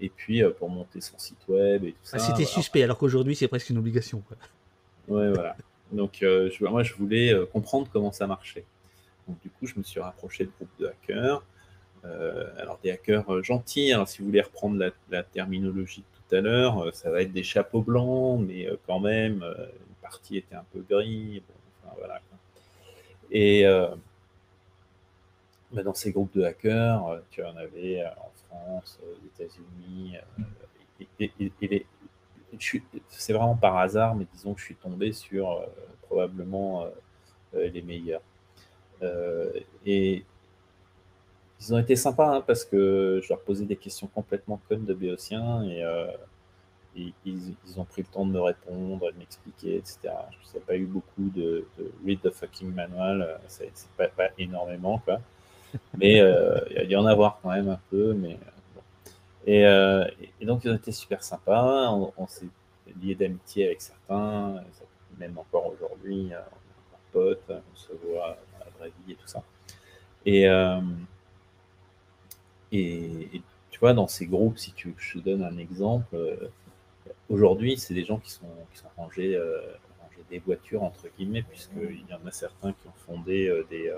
Et puis, euh, pour monter son site web et tout ça. c'était suspect, alors qu'aujourd'hui, c'est presque une obligation. Quoi. Ouais, voilà. Donc, je, moi, je voulais comprendre comment ça marchait. Donc, du coup, je me suis rapproché de groupes de hackers. alors, des hackers gentils, hein, si vous voulez reprendre la, la terminologie à l'heure, euh, ça va être des chapeaux blancs, mais euh, quand même, euh, une partie était un peu gris. voilà. Et bah, dans ces groupes de hackers, tu en avais en France, aux États-Unis, c'est vraiment par hasard, mais disons que je suis tombé sur probablement les meilleurs. et ils ont été sympas hein, parce que je leur posais des questions complètement connes de béotien et, euh, ils, ont pris le temps de me répondre, de m'expliquer, etc. Je n'ai pas eu beaucoup de, read the fucking manual, euh, c'est pas, pas, énormément, quoi. Mais euh, il y en a avoir quand même un peu, mais bon. et, donc ils ont été super sympas, on, s'est lié d'amitié avec certains, même encore aujourd'hui, on est encore potes, on se voit dans la vraie vie et tout ça. Et et, tu vois, dans ces groupes, si tu, je te donne un exemple, euh, aujourd'hui, c'est des gens qui sont, qui sont rangés, euh, des voitures, entre guillemets, puisqu'il y en a certains qui ont fondé euh, des,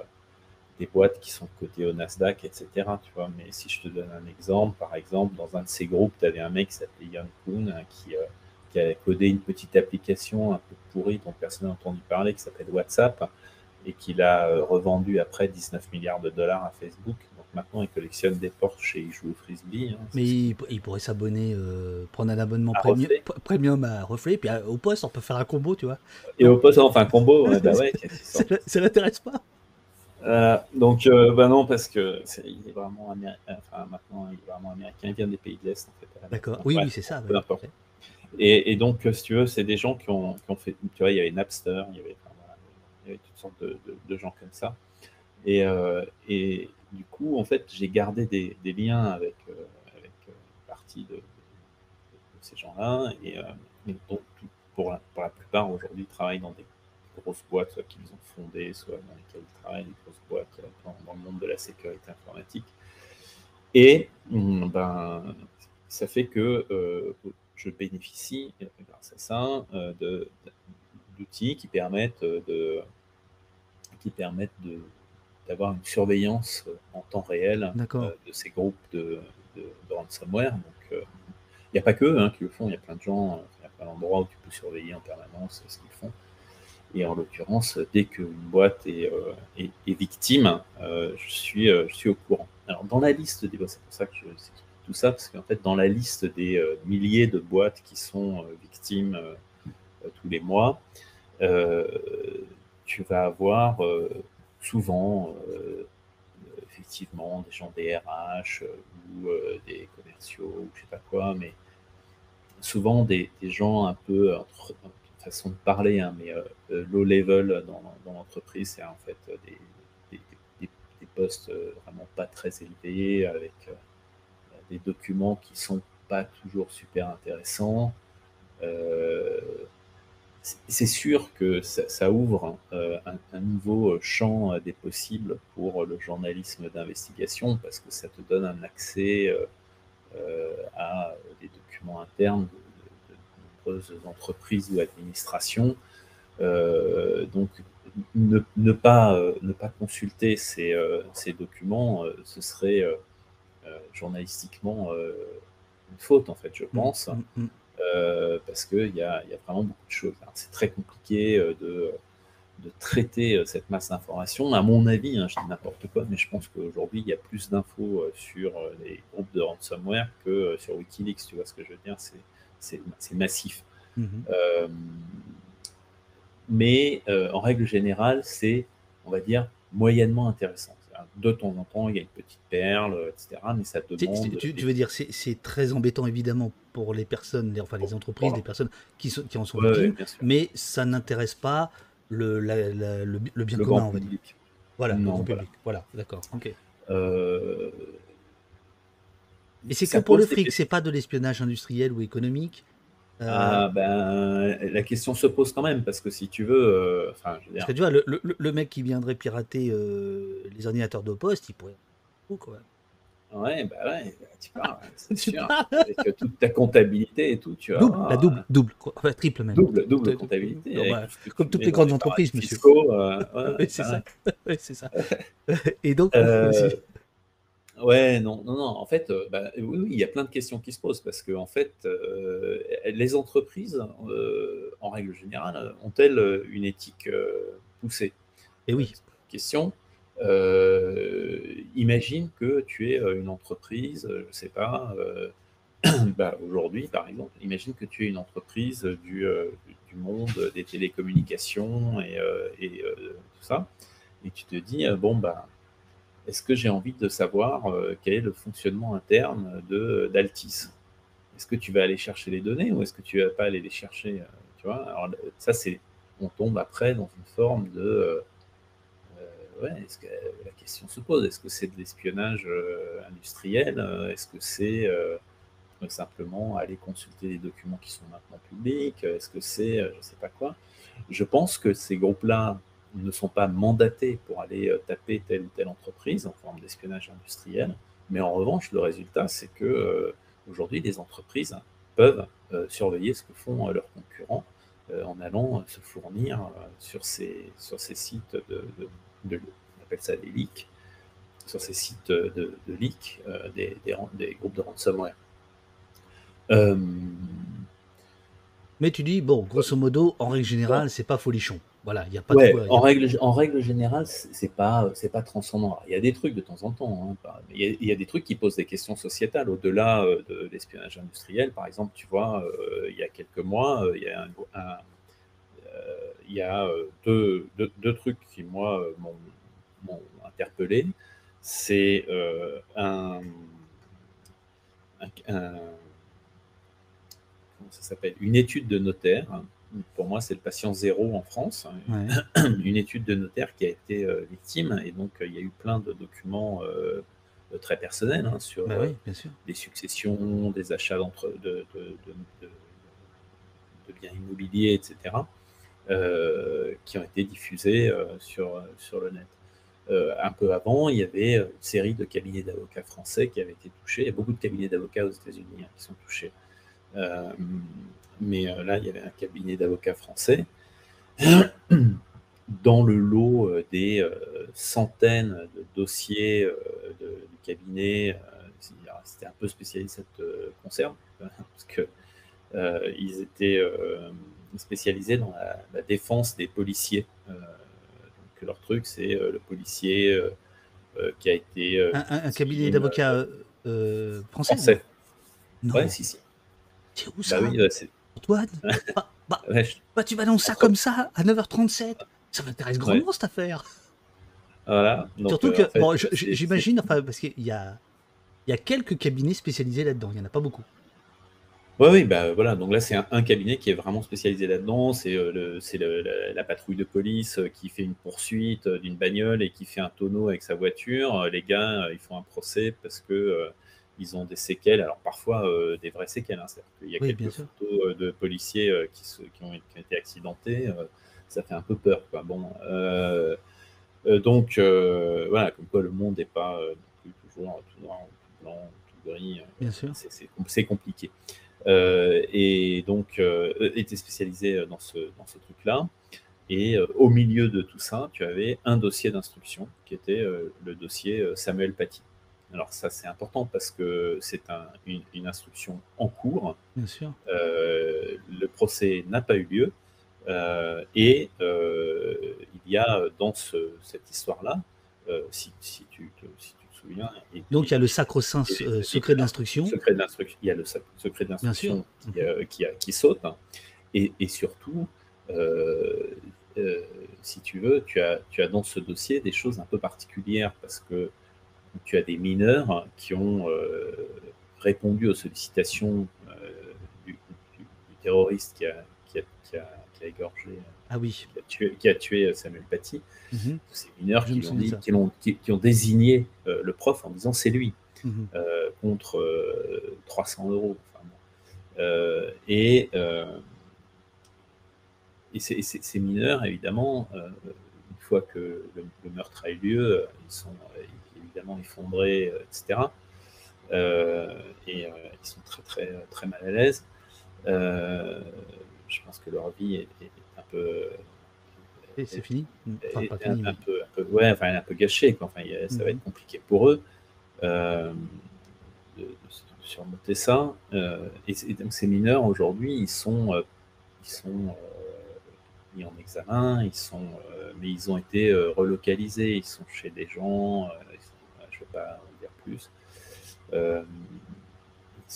des boîtes qui sont cotées au Nasdaq, etc. Tu vois, mais si je te donne un exemple, par exemple, dans un de ces groupes, tu avais un mec qui s'appelait Yann Kuhn hein, qui, qui a codé une petite application un peu pourrie dont personne n'a entendu parler, qui s'appelle WhatsApp, et qu'il a revendu après 19 milliards de dollars à Facebook maintenant, il collectionne des Porsche et il joue au frisbee. hein, Mais il, il pourrait s'abonner, euh, prendre un abonnement à premium, premium à Reflet, puis à- au poste, on peut faire un combo, tu vois. Et au poste, enfin, combo, ouais, bah ouais, Ça, ça l'intéresse pas. Euh, donc, euh, bah non, parce que c'est, il est vraiment américain. Enfin, maintenant, il est vraiment américain. Il vient des pays de l'Est, en fait. D'accord. Oui, oui, c'est ça. peu ouais. importe. Et, et donc, euh, si tu veux, c'est des gens qui ont, qui ont fait. Tu vois, il y avait Napster, il y avait, enfin, voilà, il y avait toutes sortes de, de- de gens comme ça. Et, euh, et du coup, en fait, j'ai gardé des, liens avec, euh, euh, une partie de, ces gens-là. Et, euh, donc, pour, la, plupart, aujourd'hui, travaillent dans des grosses boîtes, soit qu'ils ont fondées, soit dans lesquelles ils travaillent, des grosses boîtes dans, le monde de la sécurité informatique. Et hum, ben, ça fait que je bénéficie, grâce à ça, d'outils qui permettent de qui permettent de d'avoir une surveillance euh, en temps réel euh, de ces groupes de, de, de ransomware. Donc, euh, il n'y a pas que hein, qui le font, il y a plein de gens, il y a plein d'endroits où tu peux surveiller en permanence ce qu'ils font. Et en l'occurrence, dès qu'une boîte est, euh, est, est victime, euh, je, suis, euh, je suis au courant. Alors, dans la liste des boîtes, c'est pour ça que je tout ça, parce qu'en fait, dans la liste des milliers de boîtes qui sont victimes tous les mois, tu vas avoir souvent, euh, effectivement, des gens des RH euh, ou euh, des commerciaux ou je sais pas quoi, mais souvent des, gens un peu, entre, façon de parler, hein, mais euh, euh, low level dans, l'entreprise, c'est en fait euh, des, postes euh, vraiment pas très élevés, avec euh, des documents qui sont pas toujours super intéressants. Euh, c'est- sûr que ça, ça ouvre euh, un, un nouveau champ euh, des possibles pour le journalisme d'investigation parce que ça te donne un accès euh, à des documents internes de, de- de nombreuses entreprises ou administrations. Donc, ne, ne pas, ne pas consulter ces, ces documents, ce serait journalistiquement une faute, en fait, je pense Mm, mm, mm. euh, parce qu'il y a, y a vraiment beaucoup de choses. C'est très compliqué euh, de, de traiter euh, cette masse d'informations. À mon avis, hein, je dis n'importe quoi, mais je pense qu'aujourd'hui, il y a plus d'infos euh, sur euh, les groupes de ransomware que euh, sur Wikileaks. Tu vois ce que je veux dire? C'est- massif. Mhm. Euh, mais euh, en règle générale, c'est, on va dire, moyennement intéressant. De temps en temps, il y a une petite perle, euh, etc. Mais ça demande. Tu, tu veux dire, c'est très embêtant évidemment pour les personnes, les- enfin les entreprises, Voilà. les personnes qui, sont, qui en sont Ouais, victimes, mais ça n'intéresse pas le, la- la- le, le bien Le commun, grand on va dire. Voilà, le Non, grand voilà. public. Voilà, d'accord. ok. Euh, Et c'est que pour le fric, c'est pas de l'espionnage industriel ou économique. Euh, Ah, ben, la question se pose quand même, parce que si tu veux, euh, enfin, je veux dire, Parce que tu vois, le, le- le mec qui viendrait pirater euh, les ordinateurs de poste, il pourrait. Oh, quoi. ouais, bah ouais, bah, tu parles, c'est sûr, parles. avec toute ta comptabilité et tout, tu Double, la euh, double, double, quoi. Enfin, triple même. double, double comptabilité. Non, bah, tout comme toutes les grandes entreprises, monsieur. fiscaux, euh, ouais, c'est ça. Ça. Et donc, Euh. Ouais, non, non, non. En fait, euh, bah, oui, oui, il y a plein de questions qui se posent parce que, en fait, euh, les entreprises, euh, en règle générale, ont-elles une éthique poussée? Et oui. Question. imagine que tu es une entreprise, je sais pas, bah, aujourd'hui par exemple, imagine que tu es une entreprise du, du monde des télécommunications et, et, tout ça, et tu te dis, bon, bah, est-ce que j'ai envie de savoir euh, quel est le fonctionnement interne de d'Altis? Est-ce que tu vas aller chercher les données ou est-ce que tu vas pas aller les chercher euh, on tombe après dans une forme de euh, la question se pose Est-ce que c'est de l'espionnage industriel Est-ce que c'est simplement aller consulter les documents qui sont maintenant publics Est-ce que c'est je sais pas quoi? Je pense que ces groupes-là ne sont pas mandatés pour aller euh, taper telle ou telle entreprise en forme d'espionnage industriel, mais en revanche, le résultat, c'est que euh, aujourd'hui, les entreprises peuvent euh, surveiller ce que font leurs concurrents en allant se fournir sur ces, sur ces sites de, de, de- on appelle ça des leaks, sur ces sites de, de leaks des, des, ran- des groupes de ransomware. Euh, Mais tu dis, bon, grosso modo, en règle générale, c'est pas folichon. Voilà, il n'y a pas Ouais, de quoi. il y en règle, en règle générale, c'est pas, c'est pas transcendant. Il y a des trucs de temps en temps, hein, il y, a, il y a des trucs qui posent des questions sociétales au-delà euh, de l'espionnage industriel. Par exemple, tu vois, euh, il y a quelques mois, euh, il y a, un, un- euh, il y a deux, deux- deux trucs qui, moi, m'ont interpellé. C'est euh, un, un- un- comment ça s'appelle? Une étude de notaire. Pour moi, c'est le patient zéro en France. Ouais. Une étude de notaire qui a été euh, victime. Et donc, euh, il y a eu plein de documents euh, très personnels hein, sur Bah oui, bien sûr. des successions, des achats d'entre, de, de, de- de- de biens immobiliers, etc., qui ont été diffusés sur, sur le net. Euh, un peu avant, il y avait une série de cabinets d'avocats français qui avaient été touchés. Il y a beaucoup de cabinets d'avocats aux États-Unis hein, qui sont touchés. Euh, mais euh, là, il y avait un cabinet d'avocats français. Dans le lot euh, des centaines de dossiers du cabinet, c'était un peu spécialisé cette concerne, parce que euh, ils étaient euh, spécialisés dans la, la défense des policiers. Euh, donc leur truc, c'est le policier qui a été Un, un- un cabinet d'avocats français français. Non? Ouais, si, si. C'est où ça Bah oui, Antoine bah, bah, ouais, je- bah, tu balances ça Entre- comme ça à 9h37 Ça m'intéresse grandement cette affaire. voilà. Donc, Surtout euh, que, en fait, bon, j'imagine, enfin, parce qu'il y a, il y a quelques cabinets spécialisés là-dedans, il n'y en a pas beaucoup. Oui, oui, bah voilà. Donc là, c'est un, un cabinet qui est vraiment spécialisé là-dedans. C'est euh, la, la patrouille de police euh, qui fait une poursuite euh, d'une bagnole et qui fait un tonneau avec sa voiture. Les gars, ils font un procès parce que ils ont des séquelles. Alors parfois euh, des vraies séquelles. Hein. C'est-à-dire qu'il y a Oui, quelques photos euh, de policiers euh, qui, se- qui ont, qui ont été accidentés. euh, ça fait un peu peur, quoi. Bon. donc voilà, comme quoi le monde n'est pas plus toujours tout noir, tout blanc, tout gris. Bien sûr. c'est- compliqué. Et donc, était spécialisé dans ce, dans ce truc-là. Et au milieu de tout ça, tu avais un dossier d'instruction qui était le dossier Samuel Paty. Alors ça, c'est important parce que c'est un- une, une instruction en cours. Bien sûr. Euh, le procès n'a pas eu lieu. Euh, et euh, il y a dans ce- cette histoire-là, si, si tu te, si tu te souviens, et- Donc il y a le sacro-saint et- et- secret d'instruction. secret d'instruction, il y a le secret d'instruction qui, euh, qui, qui saute, hein. et, et surtout, si tu veux, tu as, tu as dans ce dossier des choses un peu particulières parce que tu as des mineurs qui ont euh, répondu aux sollicitations euh, du, du- du terroriste qui a, qui a, qui a- qui a égorgé, Ah oui. qui a tué, qui a tué Samuel Paty. Mhm, Ces mineurs qui, ont, dit, qui, l'ont- qui- qui ont désigné euh, le prof en disant c'est lui mhm. euh, contre euh, 300 euros. Enfin. Euh, et euh, et ces, mineurs, évidemment, euh, une fois que le, le meurtre a eu lieu, euh, ils sont euh, évidemment effondrés, euh, etc. Euh, et euh, ils sont très, très, très mal à l'aise. Euh, je pense que leur vie est, est un peu. Et c'est fini Enfin, pas un, fini. un mais- peu, un peu- ouais, enfin, un peu gâché. Quoi. Enfin, il y a- ça va Mhm. être compliqué pour eux euh, de, de surmonter ça. Euh, et, et donc ces mineurs aujourd'hui, ils sont, euh, ils sont euh, mis en examen, ils sont, euh, mais ils ont été euh, relocalisés. Ils sont chez des gens. euh, ils sont- pas en dire plus. Euh,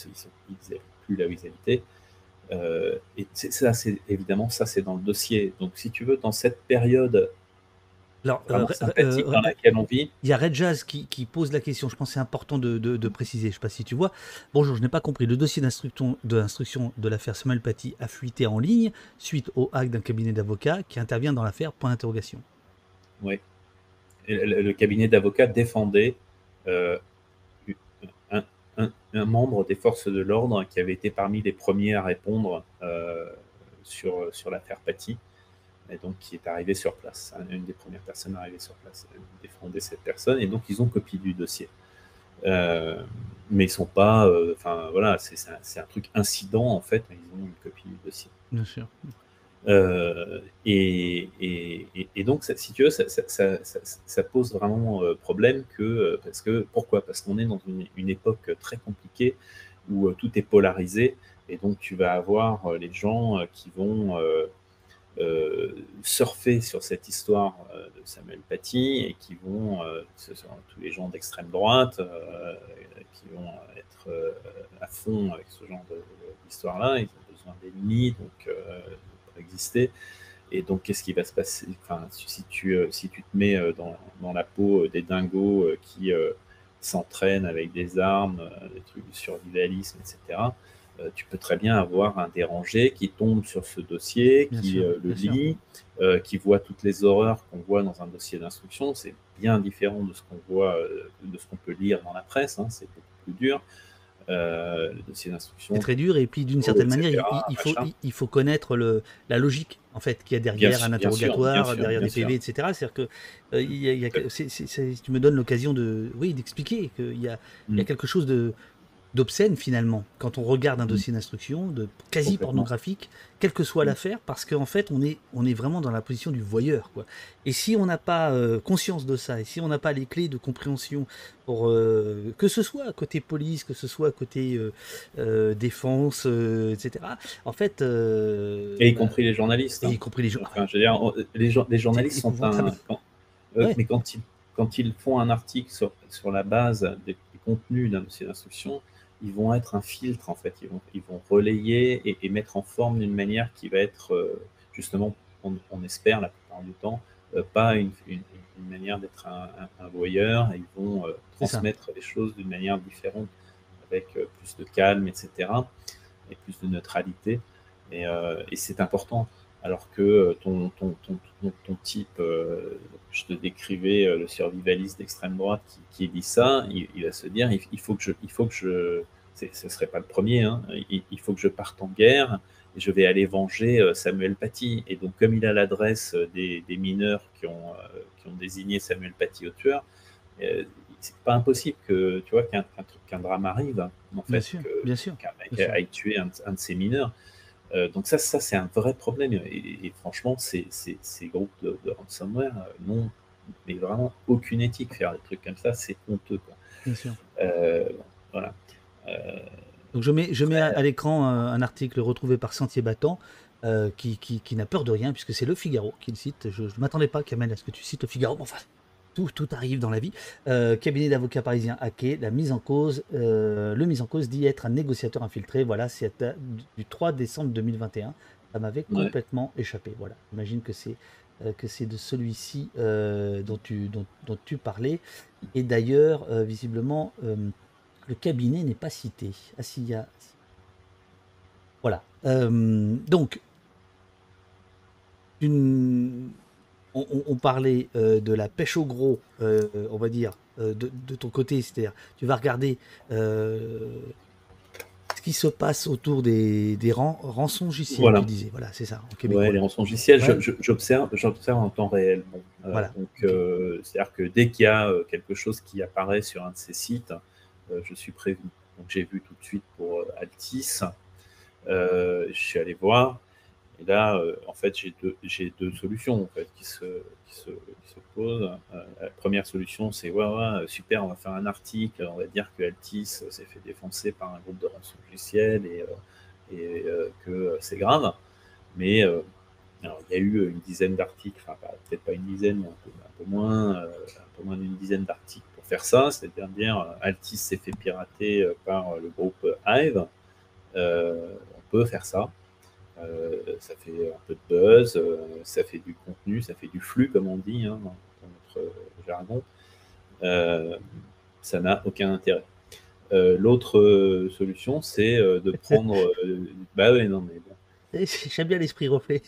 ils ils ils plus là où ils habitaient. Euh, et ça, c'est évidemment, ça, c'est dans le dossier. Donc, si tu veux, dans cette période Alors, euh, euh, dans laquelle on vit, Il y a Red Jazz qui, qui pose la question, je pense que c'est important de, de- de préciser, je ne sais pas si tu vois. Bonjour, je n'ai pas compris. Le dossier d'instruction de, l'affaire Samuel Paty a fuité en ligne suite au hack d'un cabinet d'avocats qui intervient dans l'affaire, point d'interrogation. le, le cabinet d'avocats défendait euh, un, membre des forces de l'ordre qui avait été parmi les premiers à répondre euh, sur, sur l'affaire Paty, et donc qui est arrivé sur place. hein, Une des premières personnes arrivées sur place défendait cette personne, et donc ils ont copié du dossier. Euh, mais ils sont pas, enfin voilà, c'est un, un truc incident en fait, mais ils ont une copie du dossier. Bien sûr. Euh, et, donc, ça- si tu veux, ça, pose vraiment euh, problème euh, parce que, pourquoi? Parce qu'on est dans une, époque très compliquée où tout est polarisé, et donc tu vas avoir les gens qui vont, surfer sur cette histoire de Samuel Paty et qui vont, ce sont tous les gens d'extrême droite, qui vont être à fond avec ce genre d'histoire-là. Ils ont besoin d'ennemis donc, exister. Et donc, qu'est-ce qui va se passer? Enfin, si, tu, si tu te mets dans, dans la peau des dingos qui s'entraînent avec des armes, des trucs de survivalisme, etc., euh, tu peux très bien avoir un dérangé qui tombe sur ce dossier, qui euh, le lit, euh, qui voit toutes les horreurs qu'on voit dans un dossier d'instruction. C'est bien différent de ce qu'on voit, de ce qu'on peut lire dans la presse. Hein. c'est beaucoup plus dur. Dossier d'instruction. C'est très dur et puis d'une certaine manière, il, faut, il, faut connaître le, la logique en fait qu'il y a derrière un interrogatoire, derrière des PV, etc. C'est-à-dire que tu me donnes l'occasion de, oui, d'expliquer qu'il y a, il y a mm. quelque chose de, d'obscène finalement quand on regarde un mm. dossier d'instruction, de quasi pornographique, quelle que soit mm. l'affaire, parce qu'en fait on est, on est vraiment dans la position du voyeur. Quoi. Et si on n'a pas euh, conscience de ça, et si on n'a pas les clés de compréhension pour euh, que ce soit côté police, que ce soit côté euh, défense, etc. En fait, et y compris les journalistes. Et y hein. compris les, enfin, je veux dire, les, les journalistes sont un, mais quand ils quand ils font un article sur, sur la base des, des contenus d'un dossier d'instruction, ils vont être un filtre en fait. Ils vont, ils vont relayer et, mettre en forme d'une manière qui va être euh, justement, on, espère la plupart du temps, euh, pas une, manière d'être un, voyeur. Ils vont euh, transmettre les choses d'une manière différente, avec plus de calme, etc. et plus de neutralité. Et, c'est important. Alors que ton, ton, ton, ton type, je te décrivais le survivaliste d'extrême droite qui, qui, dit ça, il, va se dire il, faut que je, il faut que je, ce ne serait pas le premier, hein. il, faut que je parte en guerre et je vais aller venger euh, Samuel Paty. Et donc, comme il a l'adresse euh, des, mineurs qui ont, euh, qui ont désigné Samuel Paty au tueur, c'est pas impossible que tu vois qu'un drame arrive, en fait, bien sûr, qu'un mec aille tuer un, de ses mineurs. Donc ça, ça c'est un vrai problème. Et, franchement, ces, ces, groupes de, ransomware n'ont mais vraiment aucune éthique. Faire des trucs comme ça, c'est honteux. Quoi. Bien sûr. voilà. Donc je mets, je mets à, l'écran un, article retrouvé par Sentier Battant euh, qui, qui, n'a peur de rien puisque c'est le Figaro qui le cite. Je ne m'attendais pas, Kamel, à ce que tu cites le Figaro. Enfin, tout, tout arrive dans la vie. Euh, cabinet d'avocats parisien hacké, la mise en cause, euh, le mise en cause dit être un négociateur infiltré. Voilà, c'est du 3 décembre 2021. Ça m'avait complètement échappé. Voilà, j'imagine que c'est que c'est de celui-ci dont, tu, dont, dont, tu parlais. Et d'ailleurs, visiblement, le cabinet n'est pas cité. Ah si, y a... Voilà. Euh, donc, une... on, parlait euh, de la pêche au gros, euh, on va dire, de, ton côté, c'est-à-dire, tu vas regarder ce qui se passe autour des, des ran rançongiciels, voilà. tu disais. Voilà, c'est ça. Oui, les rançongiciels, j'observe, j'observe en temps réel. voilà. Donc, c'est-à-dire que dès qu'il y a quelque chose qui apparaît sur un de ces sites, euh, je suis prévenu. Donc j'ai vu tout de suite pour euh, Altis. Euh, je suis allé voir. Et là, en fait, j'ai deux, solutions qui, se, posent. la première solution, c'est ouais, ouais, super, on va faire un article, on va dire que Altis s'est fait défoncer par un groupe de rançon logiciel et, et que c'est grave. Mais alors, il y a eu une dizaine d'articles, enfin, peut-être pas une dizaine, mais un peu, moins, un peu moins d'une dizaine d'articles faire ça, c'est-à-dire euh, Altis s'est fait pirater euh, par le groupe Hive, euh, on peut faire ça. Ça fait un peu de buzz, ça fait du contenu, ça fait du flux, comme on dit hein, dans, notre jargon. ça n'a aucun intérêt. L'autre solution, c'est de prendre. bah non, mais bon. J'aime bien l'esprit reflet.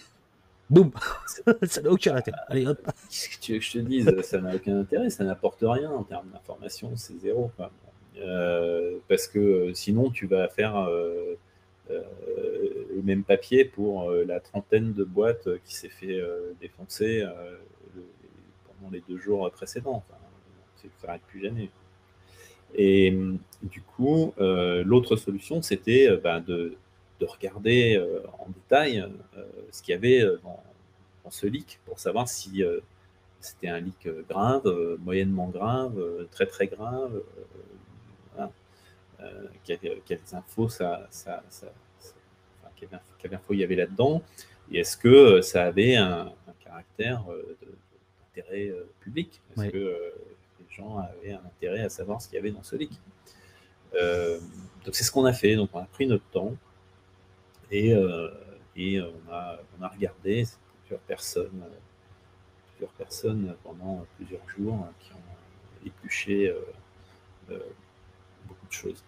Boum Ça n'a aucun intérêt. Allez, hop Qu'est-ce que tu veux que je te dise? Ça n'a aucun intérêt, ça n'apporte rien en termes d'information, c'est zéro. Euh, parce que euh, sinon, tu vas faire euh, le même papier pour la trentaine de boîtes qui s'est fait défoncer pendant les deux jours précédents. Enfin, ça n'arrête plus jamais. Et du coup, l'autre solution, c'était ben, de de regarder euh, en détail euh, ce qu'il y avait euh, dans, ce leak pour savoir si c'était un leak grave, moyennement grave, très très grave, quelles, infos ça, ça, quelles, infos il y avait là-dedans. Et est-ce que ça avait un, caractère d'intérêt public? Est-ce que les gens avaient un intérêt à savoir ce qu'il y avait dans ce leak? Donc c'est ce qu'on a fait. Donc on a pris notre temps et, et on, a, on a regardé plusieurs personnes, plusieurs personnes pendant plusieurs jours qui ont épluché beaucoup de choses.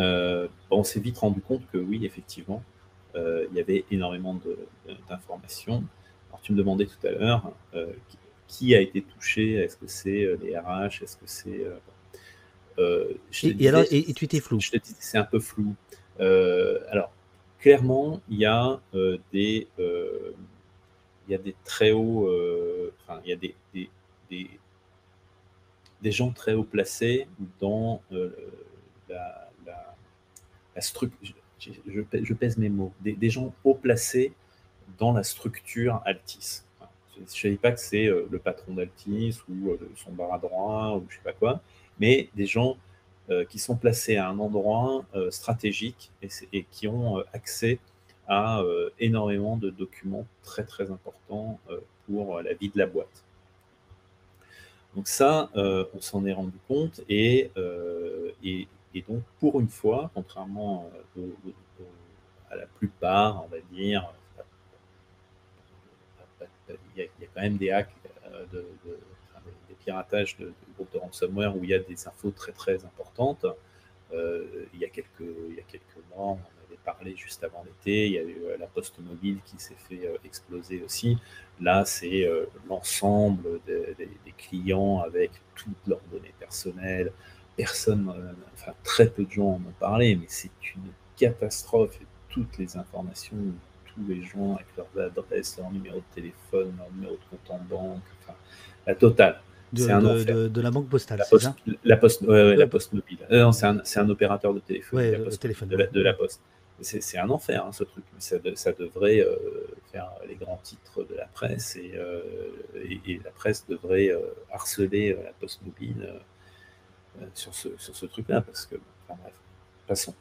Euh, on s'est vite rendu compte que oui, effectivement, euh, il y avait énormément d'informations. Alors, tu me demandais tout à l'heure euh, qui a été touché? Est-ce que c'est les RH Est-ce que c'est. et, alors, et, tu étais flou. Je te c'est un peu flou. alors, clairement, il y a des. il y a des très hauts. Enfin, il y a des, des, des, des, gens très haut placés dans la je, pèse mes mots, des, gens haut placés dans la structure Altis. je ne dis pas que c'est euh, le patron d'Altis ou euh, son bras droit ou je sais pas quoi, mais des gens euh, qui sont placés à un endroit stratégique et, qui ont accès à énormément de documents très très importants pour la vie de la boîte. Donc ça, on s'en est rendu compte et, et donc, pour une fois, contrairement euh, à la plupart, on va dire, il y, a, quand même des hacks, euh, de, des piratages de, groupes de ransomware où il y a des infos très très importantes. Euh, il, y a quelques, il y a quelques mois, on avait parlé juste avant l'été, il y a eu la poste mobile qui s'est fait exploser aussi. Là, c'est l'ensemble des, clients avec toutes leurs données personnelles, personne, euh, enfin très peu de gens en ont parlé, mais c'est une catastrophe. Et toutes les informations, tous les gens avec leurs adresses, leur numéro de téléphone, leur numéro de compte en banque, enfin, la totale. C'est un de, de, la banque postale, la poste, la poste, la poste mobile. Euh, c'est un, un, opérateur de téléphone, la poste, téléphone de, la, poste. C'est un enfer hein, ce truc, ça, ça devrait euh, faire les grands titres de la presse et, et, la presse devrait harceler la poste mobile euh, sur ce, sur ce truc-là, parce que, enfin bref, passons.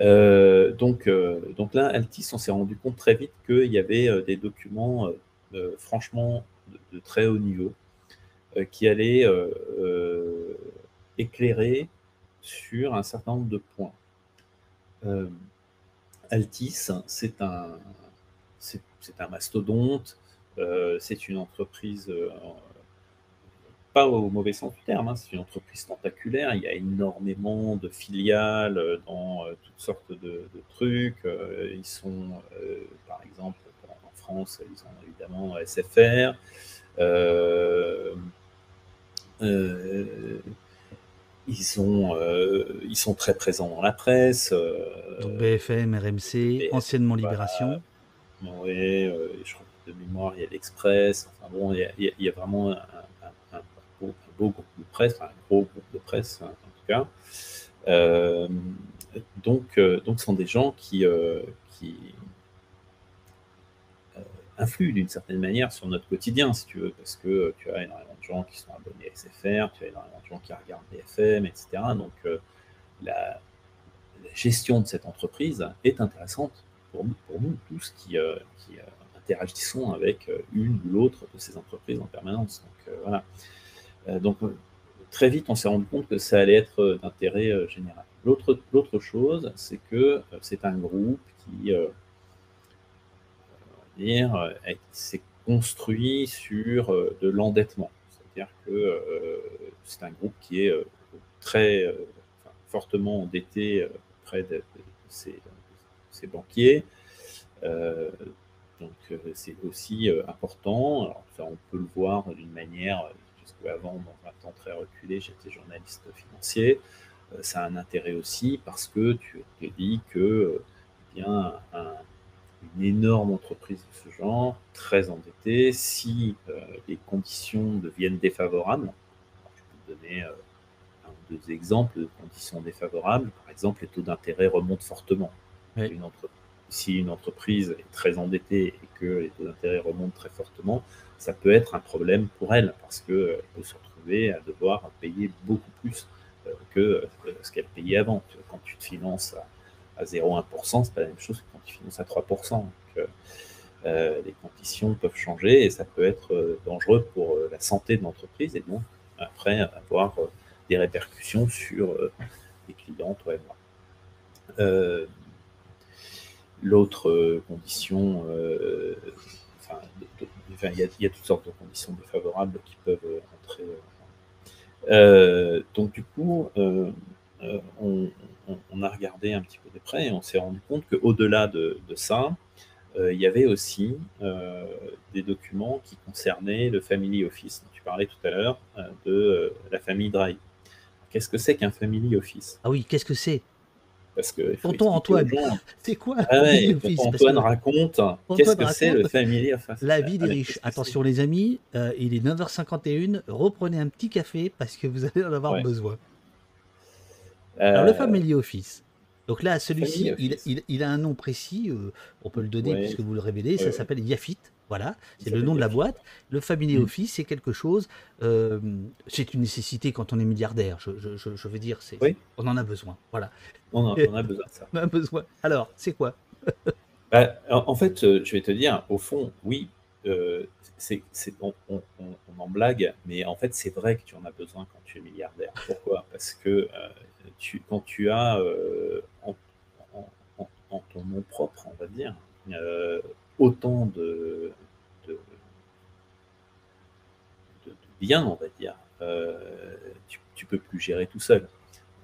Euh, donc, euh, donc là, Altis, on s'est rendu compte très vite qu'il y avait des documents franchement de, très haut niveau qui allaient éclairer sur un certain nombre de points. Altis, c'est un, c'est, un mastodonte, c'est une entreprise au mauvais sens du terme, hein, c'est une entreprise tentaculaire, il y a énormément de filiales euh, dans euh, toutes sortes de, trucs. Euh, ils sont, par exemple, en France, ils ont évidemment SFR. ils, sont, ils sont très présents dans la presse. Donc BFM, RMC, anciennement Libération. Oui, je crois que de mémoire, il y a l'Express. Enfin bon, il y, a, il y a vraiment un, beau groupe de presse, un gros groupe de presse en tout cas. Euh, donc, euh, donc, sont des gens qui, euh, qui influent d'une certaine manière sur notre quotidien, si tu veux, parce que tu as énormément de gens qui sont abonnés à SFR, tu as énormément de gens qui regardent BFM, etc. Donc, la, gestion de cette entreprise est intéressante pour nous, pour nous tous qui, qui interagissons avec une ou l'autre de ces entreprises en permanence. Donc, voilà. Euh, donc, très vite, on s'est rendu compte que ça allait être euh, d'intérêt euh, général. L'autre chose, c'est que c'est un groupe qui s'est construit sur de l'endettement. C'est-à-dire que c'est un groupe qui est très fortement endetté auprès de, ses, banquiers. donc c'est aussi important. Alors, on peut le voir d'une manière avant, dans un temps très reculé, j'étais journaliste financier. Euh, ça a un intérêt aussi parce que tu te dis que eh bien, une énorme entreprise de ce genre, très endettée, si euh, les conditions deviennent défavorables, je peux te donner euh, un ou deux exemples de conditions défavorables. Par exemple, les taux d'intérêt remontent fortement. si une entreprise est très endettée et que les taux d'intérêt remontent très fortement, ça peut être un problème pour elle parce qu'elle euh, peut se retrouver à devoir payer beaucoup plus euh, que euh, ce qu'elle payait avant. Quand tu te finances à, 0,1%, c'est pas la même chose que quand tu finances à 3%. les conditions peuvent changer et ça peut être dangereux pour la santé de l'entreprise et donc après avoir des répercussions sur les clients, toi et moi. L'autre condition, enfin, il y, a toutes sortes de conditions défavorables qui peuvent entrer. donc du coup, on, a regardé un petit peu de près et on s'est rendu compte qu'au-delà de, ça, il y avait aussi des documents qui concernaient le Family Office. Tu parlais tout à l'heure de la famille Drive. Qu'est-ce que c'est qu'un Family Office? Ah oui, qu'est-ce que c'est? Parce que Tonton Antoine, c'est quoi ah ouais, Antoine raconte qu'est-ce que c'est le Family Office La vie des riches. Attention les amis, euh, il est 9h51, reprenez un petit café parce que vous allez en avoir besoin. Alors le euh, Family Office. Donc là, celui-ci, il, a un nom précis, euh, on peut le donner puisque vous le révélez, ça s'appelle Yafit. Voilà, c'est le nom de la boîte. Le Family mm. Office, c'est quelque chose, euh, c'est une nécessité quand on est milliardaire. Je, veux dire, c'est, on en a besoin. Voilà. On en, a besoin de ça. on a besoin. Alors, c'est quoi? Bah, en, fait, euh, je vais te dire, au fond, oui, euh, c'est, on, en blague, mais en fait, c'est vrai que tu en as besoin quand tu es milliardaire. Pourquoi? Parce que tu, quand tu as en, en, ton nom propre, on va dire, autant de, de, biens, on va dire, euh, tu, tu peux plus gérer tout seul.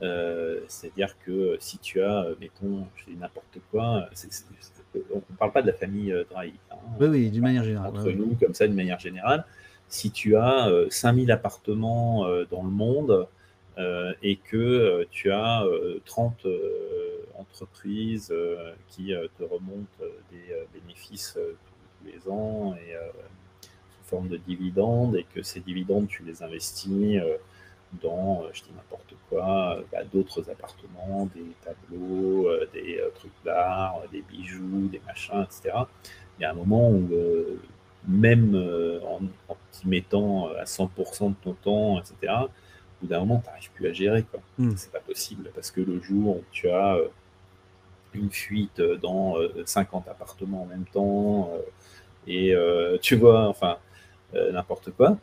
Euh, c'est-à-dire que si tu as, mettons, je dis n'importe quoi, on ne parle pas de la famille euh, Drahi. Hein, oui, oui, d'une manière générale. Entre nous, comme ça, d'une manière générale. Si tu as 5000 appartements dans le monde et que tu as 30 entreprises qui te remontent des bénéfices tous les ans sous forme de dividendes et que ces dividendes, tu les investis dans, je dis n'importe quoi, bah, d'autres appartements, des tableaux, des trucs d'art, des bijoux, des machins, etc. Il y a un moment où, même en, en t'y mettant à 100% de ton temps, etc., bout d'un moment, tu n'arrives plus à gérer. Quoi. Hmm. C'est pas possible parce que le jour où tu as une fuite dans 50 appartements en même temps et tu vois, enfin, n'importe quoi,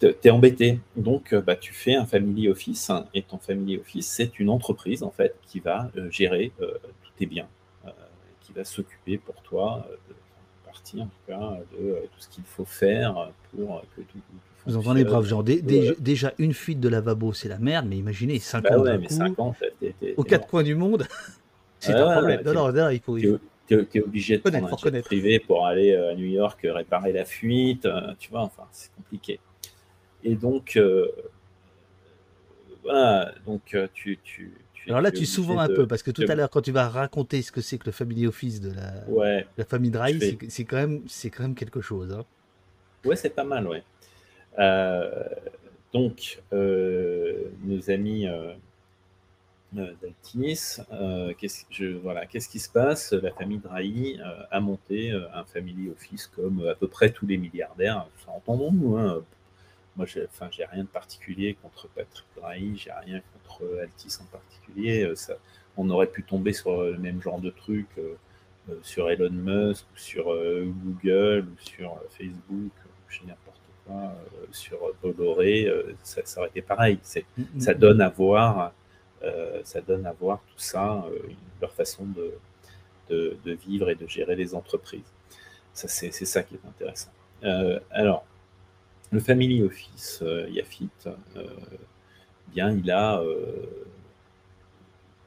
tu es embêté. Donc, bah, tu fais un family office et ton family office, c'est une entreprise en fait qui va gérer tous tes biens, qui va s'occuper pour toi en tout cas de tout ce qu'il faut faire pour que tout, vous entendez, braves gens. déjà, une fuite de lavabo, c'est la merde, mais imaginez 50 bah ouais, mais aux quatre coins du monde, c'est un problème. non, non, il faut. Tu es, obligé de prendre un jet privé pour aller euh, à New York euh, réparer la fuite, euh, tu vois, enfin, c'est compliqué. Et donc, voilà, donc tu, tu, alors là, tu souvent un peu, parce que tout à l'heure, quand tu vas raconter ce que c'est que le family office de la, la famille Dry, c'est quand, même, quand même quelque chose. Hein. Ouais, c'est pas mal, ouais. Euh, donc, euh, nos amis euh, d'Altinis, qu'est-ce, voilà, qu'est-ce qui se passe? La famille Drahi a monté un family office comme à peu près tous les milliardaires. Entendons-nous, hein. moi, j'ai, enfin, j'ai rien de particulier contre Patrick Drahi, j'ai rien contre Altis en particulier. Ça, on aurait pu tomber sur le même genre de truc sur Elon Musk, ou sur Google, ou sur Facebook, je n'importe euh, sur Bolloré, euh, ça, ça, aurait été pareil. Mm, mm, ça donne à voir, euh, ça donne à voir tout ça, leur façon de, de, vivre et de gérer les entreprises. Ça, c'est, ça qui est intéressant. alors, le Family Office Yafit, bien, il a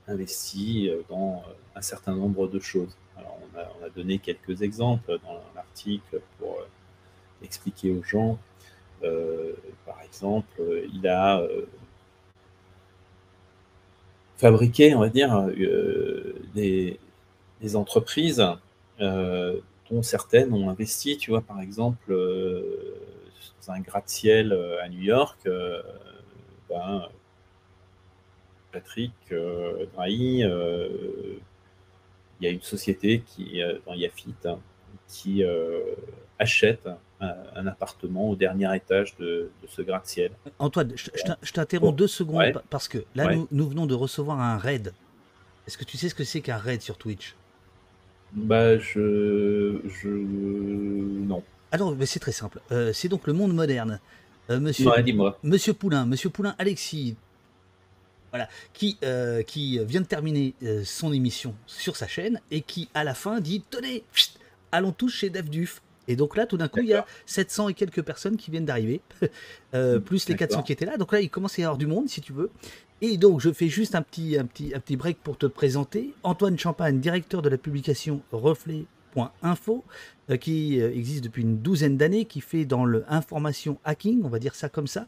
investi dans un certain nombre de choses. Alors, on, a, on, a, donné quelques exemples dans l'article pour expliquer aux gens par exemple, il a euh, fabriqué, on va dire, euh, des, entreprises dont certaines ont investi, tu vois, par exemple, dans un gratte-ciel à New York, ben, Patrick Drahi, il y a une société qui, dans Yafit, hein, qui achète un, appartement au dernier étage de, ce gratte-ciel. Antoine, je, t'interromps deux secondes parce que là, nous, venons de recevoir un raid. Est-ce que tu sais ce que c'est qu'un raid sur Twitch? Bah, je, je, non. Alors, mais c'est très simple. Euh, c'est donc le monde moderne. Euh, monsieur, Ouais, dis-moi. Monsieur Poulain, Monsieur Poulain, Alexis, voilà, qui, euh, qui vient de terminer euh, son émission sur sa chaîne et qui, à la fin, dit Tenez, allons tous chez DevDuf. Et donc là, tout d'un coup, il y a D'accord. 700 et quelques personnes qui viennent d'arriver, euh, plus les 400 D'accord. qui étaient là. Donc là, il commence à y avoir du monde, si tu veux. Et donc, je fais juste un petit, un petit, un petit break pour te présenter. Antoine Champagne, directeur de la publication Reflet.info, euh, qui euh, existe depuis une douzaine d'années, qui fait dans le information hacking, on va dire ça comme ça,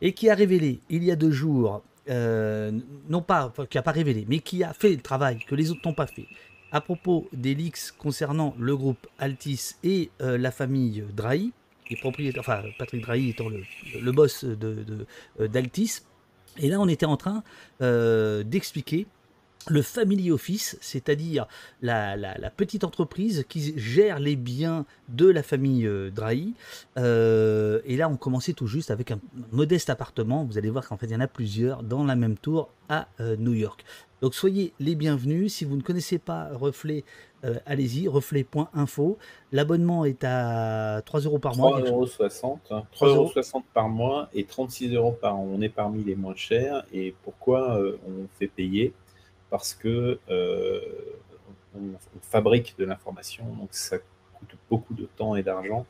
et qui a révélé il y a deux jours, euh, non pas, enfin, qui a pas révélé, mais qui a fait le travail que les autres n'ont pas fait, à propos des leaks concernant le groupe Altis et euh, la famille Drahi, est propriétaire, enfin Patrick Drahi étant le, boss de, de- euh, d'Altis. Et là, on était en train euh, d'expliquer le family office, c'est-à-dire la, la- la petite entreprise qui gère les biens de la famille euh, Drahi. Euh, et là, on commençait tout juste avec un modeste appartement. Vous allez voir qu'en fait, il y en a plusieurs dans la même tour à euh, New York. Donc, soyez les bienvenus. Si vous ne connaissez pas Reflet, allez-y, reflet.info. L'abonnement est à 3 euros par mois. 3,60 euros. 3,60 3 euros. euros par mois et 36 euros par an. On est parmi les moins chers. Et pourquoi on fait payer Parce que euh, on, fabrique de l'information, donc ça coûte beaucoup de temps et d'argent.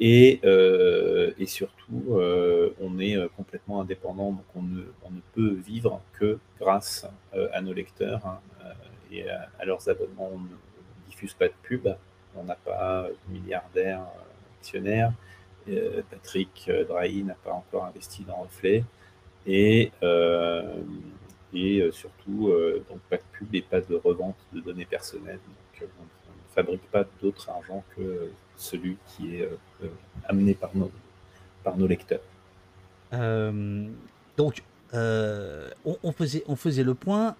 Et, euh, surtout, euh, on est complètement indépendant, donc on ne, peut vivre que grâce à nos lecteurs hein, et à, à leurs abonnements. On ne diffuse pas de pub, on n'a pas de milliardaires actionnaires. Euh, Patrick Drahi n'a pas encore investi dans Reflet. Et, et euh, surtout, euh, donc pas de pub et pas de revente de données personnelles. Donc, euh, on, ne fabrique pas d'autre argent que celui qui est amené par nos, par nos lecteurs. Donc, on, on faisait, on faisait le point.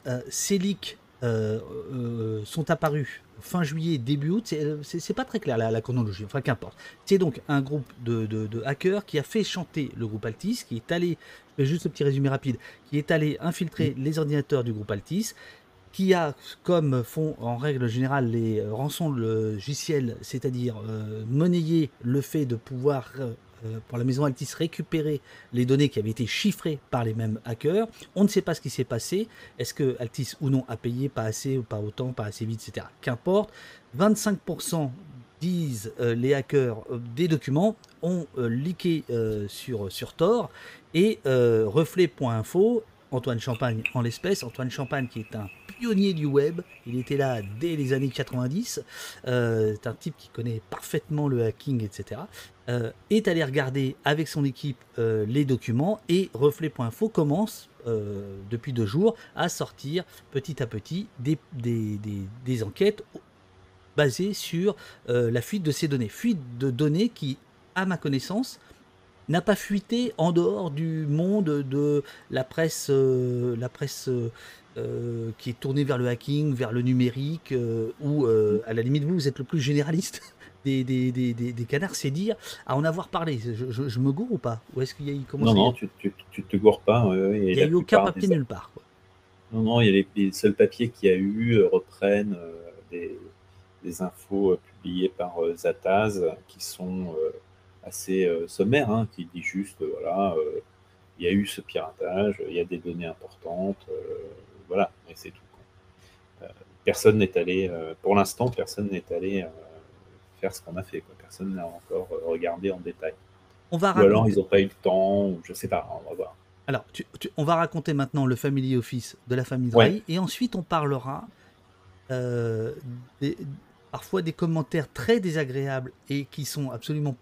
Leaks euh, euh, sont apparus fin juillet, début août. C'est- C'est pas très clair la, la chronologie, enfin qu'importe. C'est donc un groupe de, de- de hackers qui a fait chanter le groupe Altis, qui est allé, je fais juste un petit résumé rapide, qui est allé infiltrer les ordinateurs du groupe Altis, qui a, comme font en règle générale les euh, rançons logiciels, c'est-à-dire euh, monnayer le fait de pouvoir, euh, euh, pour la maison Altis, récupérer les données qui avaient été chiffrées par les mêmes hackers. On ne sait pas ce qui s'est passé. Est-ce que Altis ou non a payé pas assez ou pas autant, pas assez vite, etc. Qu'importe. 25% disent euh, les hackers euh, des documents ont leaké sur, sur Tor et reflet.info Antoine Champagne en l'espèce, Antoine Champagne qui est un pionnier du web, il était là dès les années 90, euh, c'est un type qui connaît parfaitement le hacking, etc., euh, est allé regarder avec son équipe euh, les documents et reflet.info commence depuis deux jours à sortir petit à petit des, enquêtes basées sur la fuite de ces données. Fuite de données qui, à ma connaissance, n'a pas fuité en dehors du monde de la presse, euh, la presse euh, qui est tournée vers le hacking, vers le numérique, euh, ou euh, à la limite vous, vous êtes le plus généraliste des, des, des, des- canards, c'est dire à en avoir parlé. Je, je- je me gourre ou pas? Ou est-ce qu'il y a il commence Non, non, tu, tu, tu te gourres pas. il n'y a eu aucun papier nulle part. quoi. Non, non, il y a les, les seuls papiers qu'il y a eu reprennent des, des infos publiées par Zataz qui sont assez euh, sommaires, hein, qui dit juste, euh, voilà, euh, il y a eu ce piratage, il y a des données importantes, voilà, et c'est tout. quoi. Personne n'est allé, pour l'instant, personne n'est allé faire ce qu'on a fait. Quoi. Personne n'a encore regardé en détail. On va Ou alors ils n'ont pas eu le temps, ou je sais pas, on va voir. Alors, tu- tu- on va raconter maintenant le family office de la famille Ouais. Drahi, et ensuite on parlera euh, des- parfois des commentaires très désagréables et qui sont absolument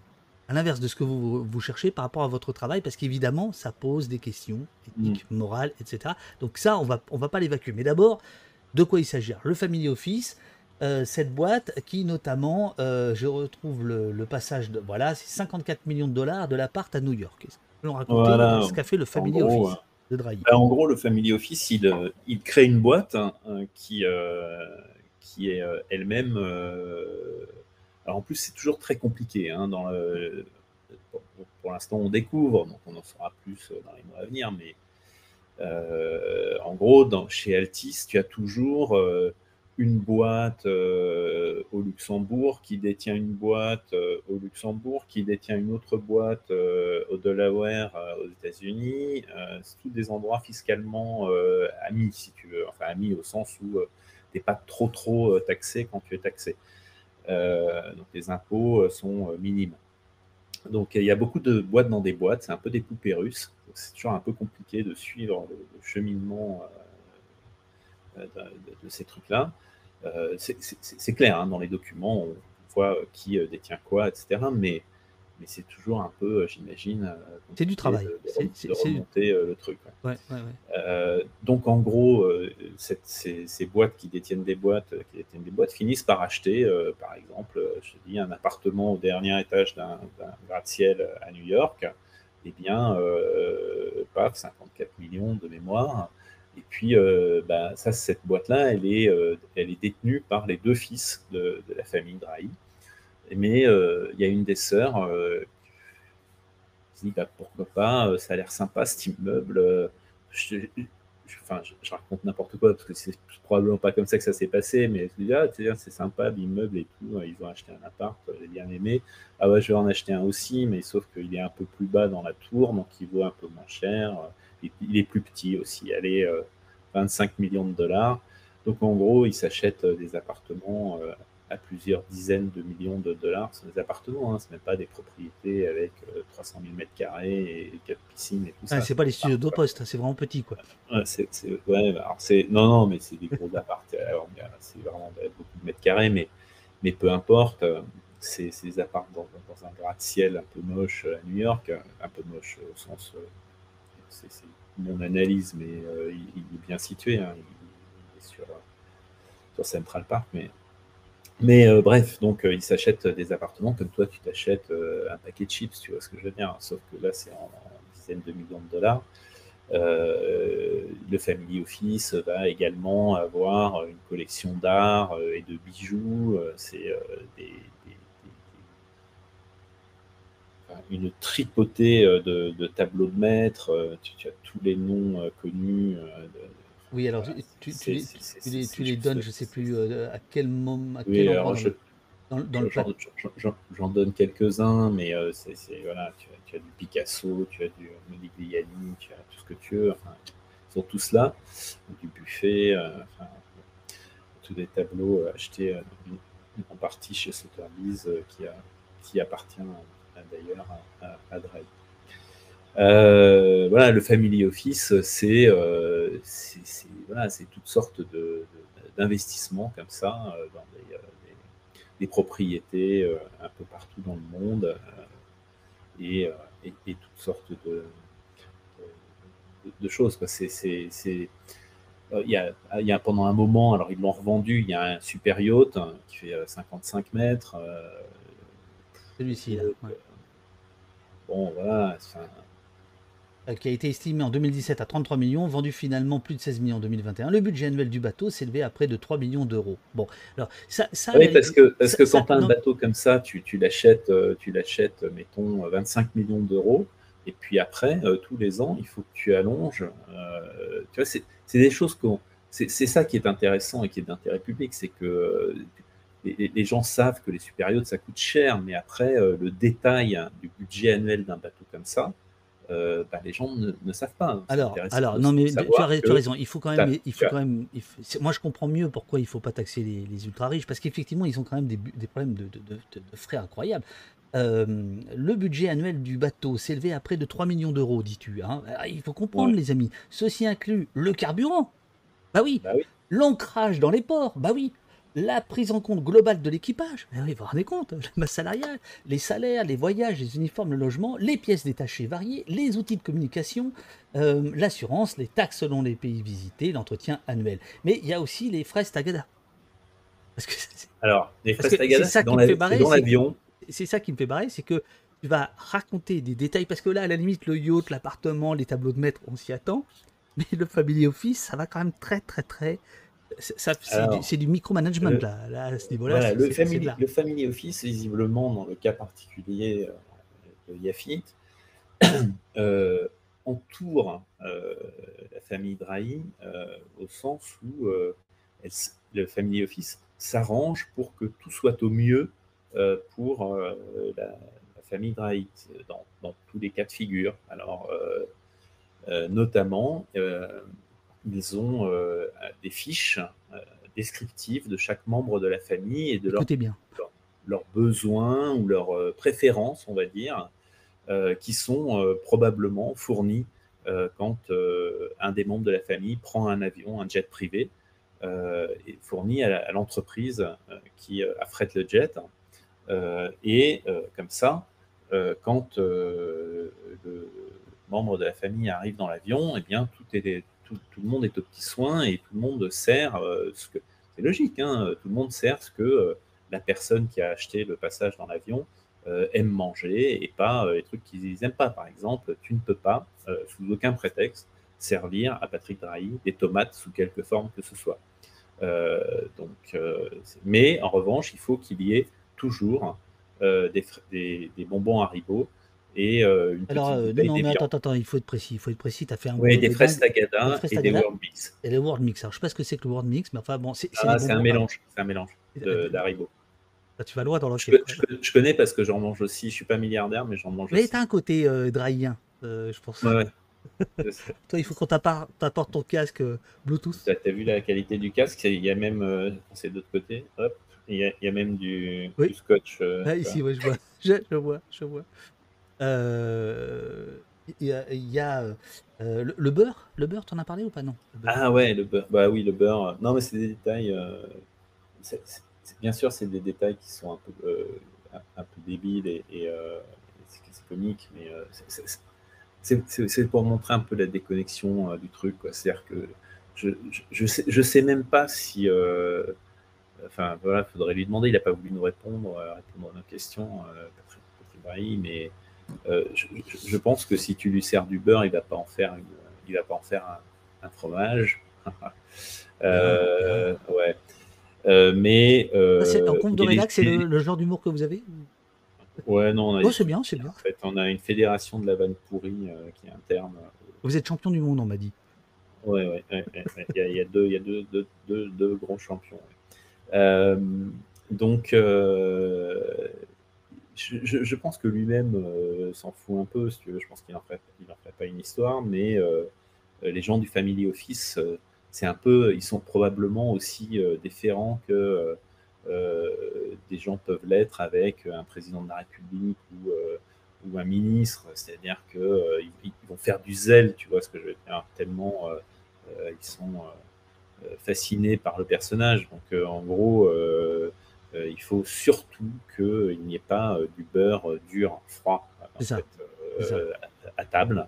à l'inverse de ce que vous, vous cherchez par rapport à votre travail, parce qu'évidemment, ça pose des questions éthiques, morales, etc. Donc ça, on va, on va pas l'évacuer. Mais d'abord, de quoi il s'agit? Le Family Office, euh, cette boîte qui notamment, euh, je retrouve le, le passage de, voilà, c'est 54 millions de dollars de l'appart à New York. Nous raconter Voilà. ce qu'a fait le Family gros, Office de Drahi? Bah, en gros, le Family Office, il, euh, il crée une boîte hein, qui, euh, qui est euh, elle-même. Alors en plus, c'est toujours très compliqué. hein, pour l'instant, on découvre, donc on en saura plus euh, dans les mois à venir. Mais euh, en gros, chez Altis, tu as toujours euh, une boîte au Luxembourg, qui détient une boîte au Luxembourg, qui détient une autre boîte au Delaware aux États-Unis. c'est tous des endroits fiscalement amis, si tu veux. Enfin, amis au sens où tu n'es pas trop trop taxé quand tu es taxé. Donc les impôts sont minimes. Donc il y a beaucoup de boîtes dans des boîtes, c'est un peu des poupées russes. C'est toujours un peu compliqué de suivre le, cheminement de, ces trucs-là. Euh, c'est clair, hein, dans les documents, on voit euh, qui euh, détient quoi, etc. Mais, mais c'est toujours un peu, j'imagine. c'est du travail. C'est remonter le truc. donc en gros, ces, boîtes qui détiennent des boîtes, qui détiennent des boîtes, finissent par acheter, par exemple, je dis, un appartement au dernier étage d'un gratte-ciel à New York. Eh bien, paf, 54 millions de mémoire. Et puis, euh, bah, ça, cette boîte-là, elle, est, euh, elle est détenue par les deux fils de, la famille Drahi. Mais euh, il y a une des sœurs qui dit bah, pourquoi pas, ça a l'air sympa cet immeuble. Je, je, raconte n'importe quoi parce que c'est probablement pas comme ça que ça s'est passé, mais ah, c'est sympa l'immeuble et tout. Ils ont acheté un appart, j'ai bien aimé. Ah ouais, je vais en acheter un aussi, mais sauf qu'il est un peu plus bas dans la tour, donc il vaut un peu moins cher il est plus petit aussi, elle est 25 millions de dollars. Donc en gros, il s'achète euh, des appartements euh, à plusieurs dizaines de millions de dollars. Ce sont des appartements, hein, ce n'est pas des propriétés avec 300 000 mètres carrés et quatre piscines et tout ah, ça. C'est pas les studios de poste, hein, c'est vraiment petit quoi. c'est, ouais, alors c'est, non, non, mais c'est des gros appartements. C'est vraiment beaucoup de mètres carrés, mais, mais peu importe. C'est des appartements dans, un gratte-ciel un peu moche à New York, un peu moche au sens c'est mon analyse, mais euh, il, est bien situé. Hein. il, est sur, Central Park, mais mais euh, bref, donc euh, il s'achète des appartements comme toi, tu t'achètes un paquet de chips, tu vois ce que je veux dire. Sauf que là, c'est en, dizaines de millions de dollars. le Family Office va également avoir une collection d'art et de bijoux. c'est des, une tripotée euh, de, tableaux de maître. Euh, tu, as tous les noms euh, connus. Oui, alors tu, les, donnes, je ne sais plus à quel moment. À quel oui, endroit dans, le J'en donne quelques-uns, mais c'est voilà, tu, as du Picasso, tu as du Modigliani, tu as tout ce que tu veux. Enfin, ils sont tous là. Du buffet, enfin, tous des tableaux achetés en partie chez Sotheby's qui, a, qui appartient d'ailleurs à, Drive. Euh, voilà, le family office, c'est euh, voilà, toutes sortes d'investissements comme ça euh, dans des, propriétés un peu partout dans le monde et, toutes sortes de, de, choses. C'est, il y, a, il y, a, pendant un moment, alors ils l'ont revendu, il y a un super yacht hein, qui fait 55 mètres. Celui-ci, là. Bon, voilà. Euh, qui a été estimé en 2017 à 33 millions, vendu finalement plus de 16 millions en 2021. Le budget annuel du bateau s'élevait à près de 3 millions d'euros. Bon, alors ça, ça oui, parce que parce que quand tu as un bateau comme ça, tu, tu l'achètes, euh, tu l'achètes, mettons 25 millions d'euros, et puis après, euh, tous les ans, il faut que tu allonges. tu vois, c'est des choses qu'on, c'est ça qui est intéressant et qui est d'intérêt public, c'est que les, gens savent que les super ça coûte cher, mais après, euh, le détail du budget annuel d'un bateau comme ça, euh, bah, les gens ne, savent pas. Alors, alors non, mais tu as, raison. Il faut quand même, il faut quand même. moi, je comprends mieux pourquoi il ne faut pas taxer les, ultra riches, parce qu'effectivement, ils ont quand même des, problèmes de, frais incroyables. Euh, le budget annuel du bateau s'élevait à près de 3 millions d'euros, dis-tu. Hein. Il faut comprendre, les amis. Ceci inclut le carburant. Bah oui. Bah oui. L'ancrage dans les ports. Bah oui la prise en compte globale de l'équipage, vous vous rendez compte, la masse salariale, les salaires, les voyages, les uniformes, le logement, les pièces détachées variées, les outils de communication, euh, l'assurance, les taxes selon les pays visités, l'entretien annuel. Mais il y a aussi les frais Tagada. Parce que Alors, les frais Tagada, c'est dans l'avion. C'est ça qui me fait barrer, c'est que tu vas raconter des détails, parce que là, à la limite, le yacht, l'appartement, les tableaux de maître, on s'y attend. Mais le Family Office, ça va quand même très, très, très c'est du, micromanagement là, à ce niveau-là. le, family, Office, visiblement, dans le cas particulier euh, de Yafit, euh, entoure euh, la famille Drahi au sens où le Family Office s'arrange pour que tout soit au mieux pour la, famille Drahi, dans, dans, tous les cas de figure. Alors, notamment, ils ont des fiches descriptives de chaque membre de la famille et de leur, leurs besoins ou leurs préférences, on va dire, qui sont probablement fournis quand un des membres de la famille prend un avion, un jet privé, et fourni à, l'entreprise qui affrète le jet. et comme ça, quand le membre de la famille arrive dans l'avion, eh bien, tout, est, tout, le monde est au petit soin et tout le monde sert ce que. C'est logique, hein, tout le monde sert ce que la personne qui a acheté le passage dans l'avion euh, aiment manger et pas euh, les trucs qu'ils n'aiment pas. Par exemple, tu ne peux pas, euh, sous aucun prétexte, servir à Patrick Drahi des tomates sous quelque forme que ce soit. mais en revanche, il faut qu'il y ait toujours des, des, des, bonbons et une Alors, petite non, mais attends, attends, il faut être précis. Il faut être précis. Tu as fait un Oui, des fraises Tagada et des World Mix. Et les World Mix. Alors, je sais pas ce que c'est que le World Mix, mais enfin, bon, c'est ah, un mélange. C'est un mélange d'Haribo. Bah, tu vas loin dans l'enquête. Je, je, connais parce que j'en mange aussi. Je suis pas milliardaire, mais j'en mange mais aussi. Mais t'as un côté euh, draïen, euh, je pense. Ouais, Toi, il faut qu'on t'apporte ton casque euh, Bluetooth. T'as as vu la qualité du casque? Il y a même, euh, c'est de l'autre côté, hop, il y, a, il y a même du, oui. du scotch. ah, ici, ouais, je vois. Je, je vois, je vois. Il y a, il y a le, le, beurre. Le beurre, t'en as parlé ou pas? Non Ah ouais, le beurre. Bah oui, le beurre. Non, mais c'est des détails. c'est bien sûr, c'est des détails qui sont un peu, euh, un, peu débiles et, euh, c'est comique, mais euh, c'est pour montrer un peu la déconnexion du truc. C'est-à-dire que je, je, sais, je sais même pas si. enfin, voilà, il faudrait lui demander. Il n'a pas voulu nous répondre, répondre à nos questions, Patrick, Patrick mais je, je, pense que si tu lui sers du beurre, il va pas en faire une, il va pas en faire un, un fromage. ouais. Euh, mais. Euh, en compte de c'est le, genre d'humour que vous avez Ouais, non. On a oh, c'est bien, c'est bien. En fait, on a une fédération de la vanne pourrie euh, qui est interne. Vous êtes champion du monde, on m'a dit. Ouais, ouais, ouais, Il, y a, il, y a, deux, il y a deux, deux, deux, deux grands champions. donc, je, pense que lui-même s'en fout un peu, si tu. Je pense qu'il n'en ferait, pas une histoire, mais les gens du Family Office c'est un peu, ils sont probablement aussi euh, différents que euh, euh, des gens peuvent l'être avec un président de la République ou, un ministre. C'est-à-dire qu'ils ils vont faire du zèle, tu vois ce que tellement ils sont fascinés par le personnage. Donc en gros, il faut surtout qu'il n'y ait pas du beurre dur, froid, à, table.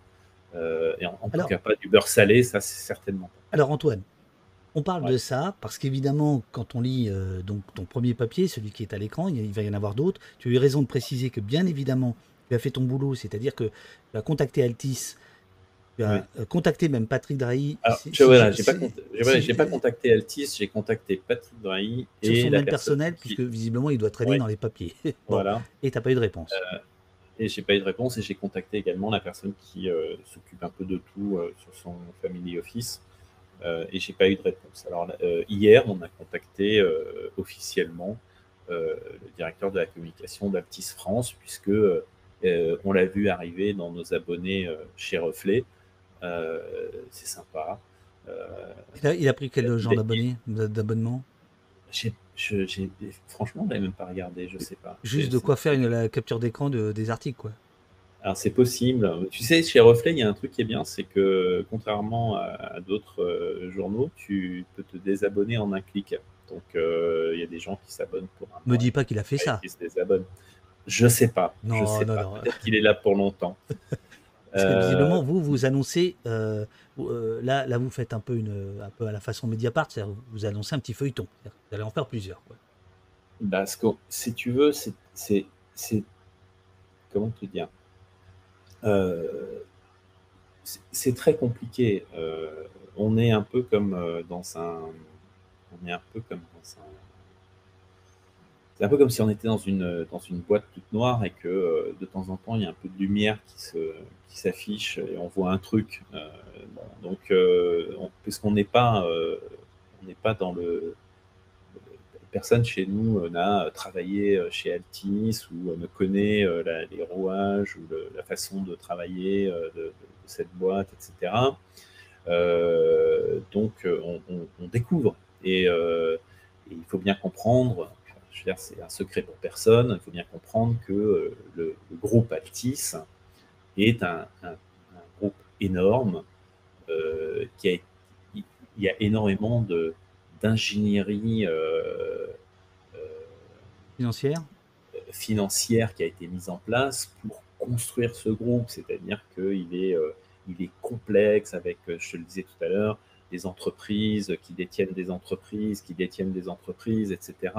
et en, tout cas pas du beurre salé, ça c'est certainement pas. Alors Antoine, on parle de ça parce qu'évidemment, quand on lit euh, donc ton premier papier, celui qui est à l'écran, il, va y en avoir d'autres. Tu as eu raison de préciser que bien évidemment, tu as fait ton boulot, c'est-à-dire que tu as contacté Altis, as euh, contacté même Patrick Drahi. je voilà, j'ai pas, contacté Altis, j'ai contacté Patrick Drahi sur son mail personnel, puisque visiblement il doit traîner dans les papiers. voilà. Et tu n'as pas eu de réponse. Euh, et j'ai pas eu de réponse et j'ai contacté également la personne qui s'occupe un peu de tout sur son family office. Euh, et j'ai pas eu de réponse. Alors euh, hier, on a contacté euh, officiellement le directeur de la communication d'Altis France, puisque on l'a vu arriver dans nos abonnés chez Reflet. C'est sympa. il, a, pris quel genre d'abonnés, d'abonnement? Franchement, je n'avais même pas regardé, je sais pas. Juste de quoi faire une, la capture d'écran de, des articles, quoi. Alors c'est possible. Tu sais, chez Reflet, il y a un truc qui est bien, c'est que contrairement à, d'autres euh, journaux, tu peux te désabonner en un clic. Donc euh, il y a des gens qui s'abonnent pour un. Me dis pas qu'il a fait ça. Qui se désabonnent. Je sais pas. Non, je sais pas. Peut-être qu'il est là pour longtemps. Parce que visiblement, vous vous annoncez euh, là, là vous faites un peu une, un peu à la façon Mediapart, c'est-à-dire vous annoncez un petit feuilleton. Vous allez en faire plusieurs. Parce que si tu veux, c'est comment te dire euh, c'est très compliqué. Euh, on est un peu comme euh, dans un. On est un peu comme dans un. C'est un peu comme si on était dans une, dans une boîte toute noire et que de temps en temps il y a un peu de lumière qui se qui s'affiche et on voit un truc. donc, puisqu'on n'est pas, pas dans le. Personne chez nous n'a travaillé chez Altis ou ne connaît les rouages ou la façon de travailler de, cette boîte, etc. donc, on, découvre. Et, il faut bien comprendre, je veux dire, c'est un secret pour personne, il faut bien comprendre que le, groupe Altis est un, un groupe énorme qui a il y a énormément de d'ingénierie euh, euh, financière? financière qui a été mise en place pour construire ce groupe, c'est-à-dire qu'il est, euh, il est complexe avec, je te le disais tout à l'heure, des entreprises qui détiennent des entreprises, qui détiennent des entreprises, etc.,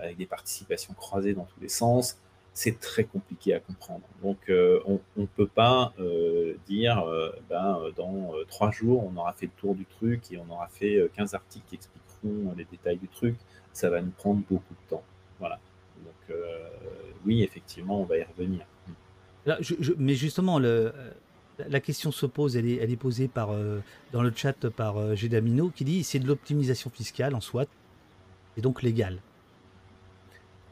avec des participations croisées dans tous les sens c'est très compliqué à comprendre. Donc, euh, on ne peut pas euh, dire, euh, ben, dans trois jours, on aura fait le tour du truc et on aura fait 15 articles qui expliqueront les détails du truc. Ça va nous prendre beaucoup de temps. Voilà. Donc, oui, effectivement, on va y revenir. mais justement, la question se pose, elle est, elle est posée par, dans le chat par Gédamino qui dit c'est de l'optimisation fiscale en soi, et donc légal.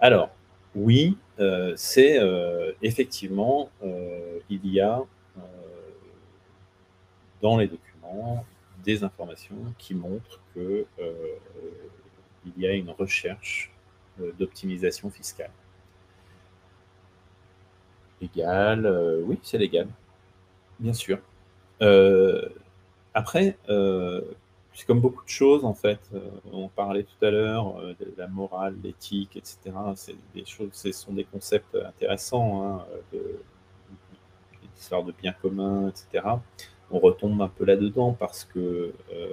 Alors, oui, euh, c'est euh, effectivement, euh, il y a dans les documents des informations qui montrent qu'il y a une recherche d'optimisation fiscale. Légal, oui, c'est légal, bien sûr. après, c'est comme beaucoup de choses, en fait. Euh, on parlait tout à l'heure euh, de la morale, l'éthique, etc. C'est des choses, ce sont des concepts intéressants, hein, de, l'histoire de bien commun, etc. On retombe un peu là-dedans parce que euh,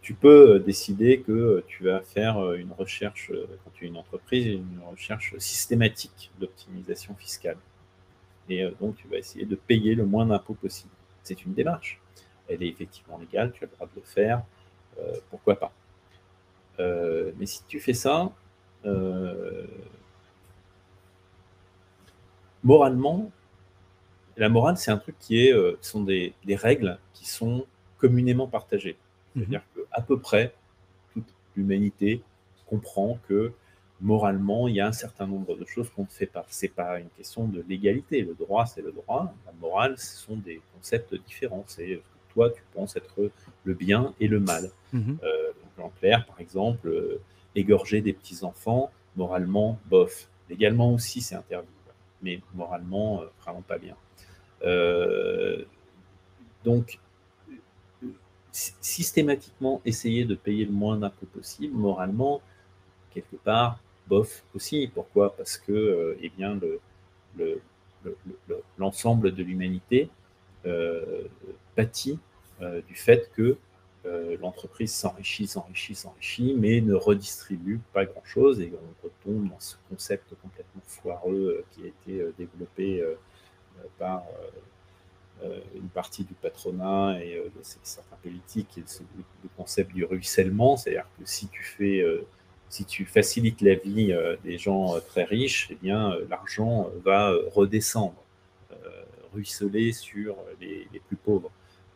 tu peux décider que tu vas faire une recherche, quand tu es une entreprise, une recherche systématique d'optimisation fiscale. Et donc, tu vas essayer de payer le moins d'impôts possible. C'est une démarche elle est effectivement légale, tu as le droit de le faire, euh, pourquoi pas. Euh, mais si tu fais ça, euh, moralement, la morale, c'est un truc qui est, sont des, règles qui sont communément partagées. Mhm. C'est-à-dire qu'à peu près toute l'humanité comprend que moralement, il y a un certain nombre de choses qu'on ne fait pas. Ce n'est pas une question de légalité. Le droit, c'est le droit. La morale, ce sont des concepts différents. C'est tu penses être le bien et le mal. Mhm. Euh, en clair, par exemple, euh, égorger des petits-enfants, moralement, bof. Légalement aussi, c'est interdit, mais moralement, euh, vraiment pas bien. donc, systématiquement essayer de payer le moins d'impôts possible, moralement, quelque part, bof aussi. Pourquoi? Parce que eh bien, l'ensemble de l'humanité pâtit euh, du fait que euh, l'entreprise s'enrichit, s'enrichit, s'enrichit, mais ne redistribue pas grand-chose et on retombe dans ce concept complètement foireux euh, qui a été développé par une partie du patronat et de certains politiques, et le concept du ruissellement, c'est-à-dire que si tu fais, si tu facilites la vie des gens très riches, eh bien l'argent va redescendre, ruisseler sur les, plus pauvres.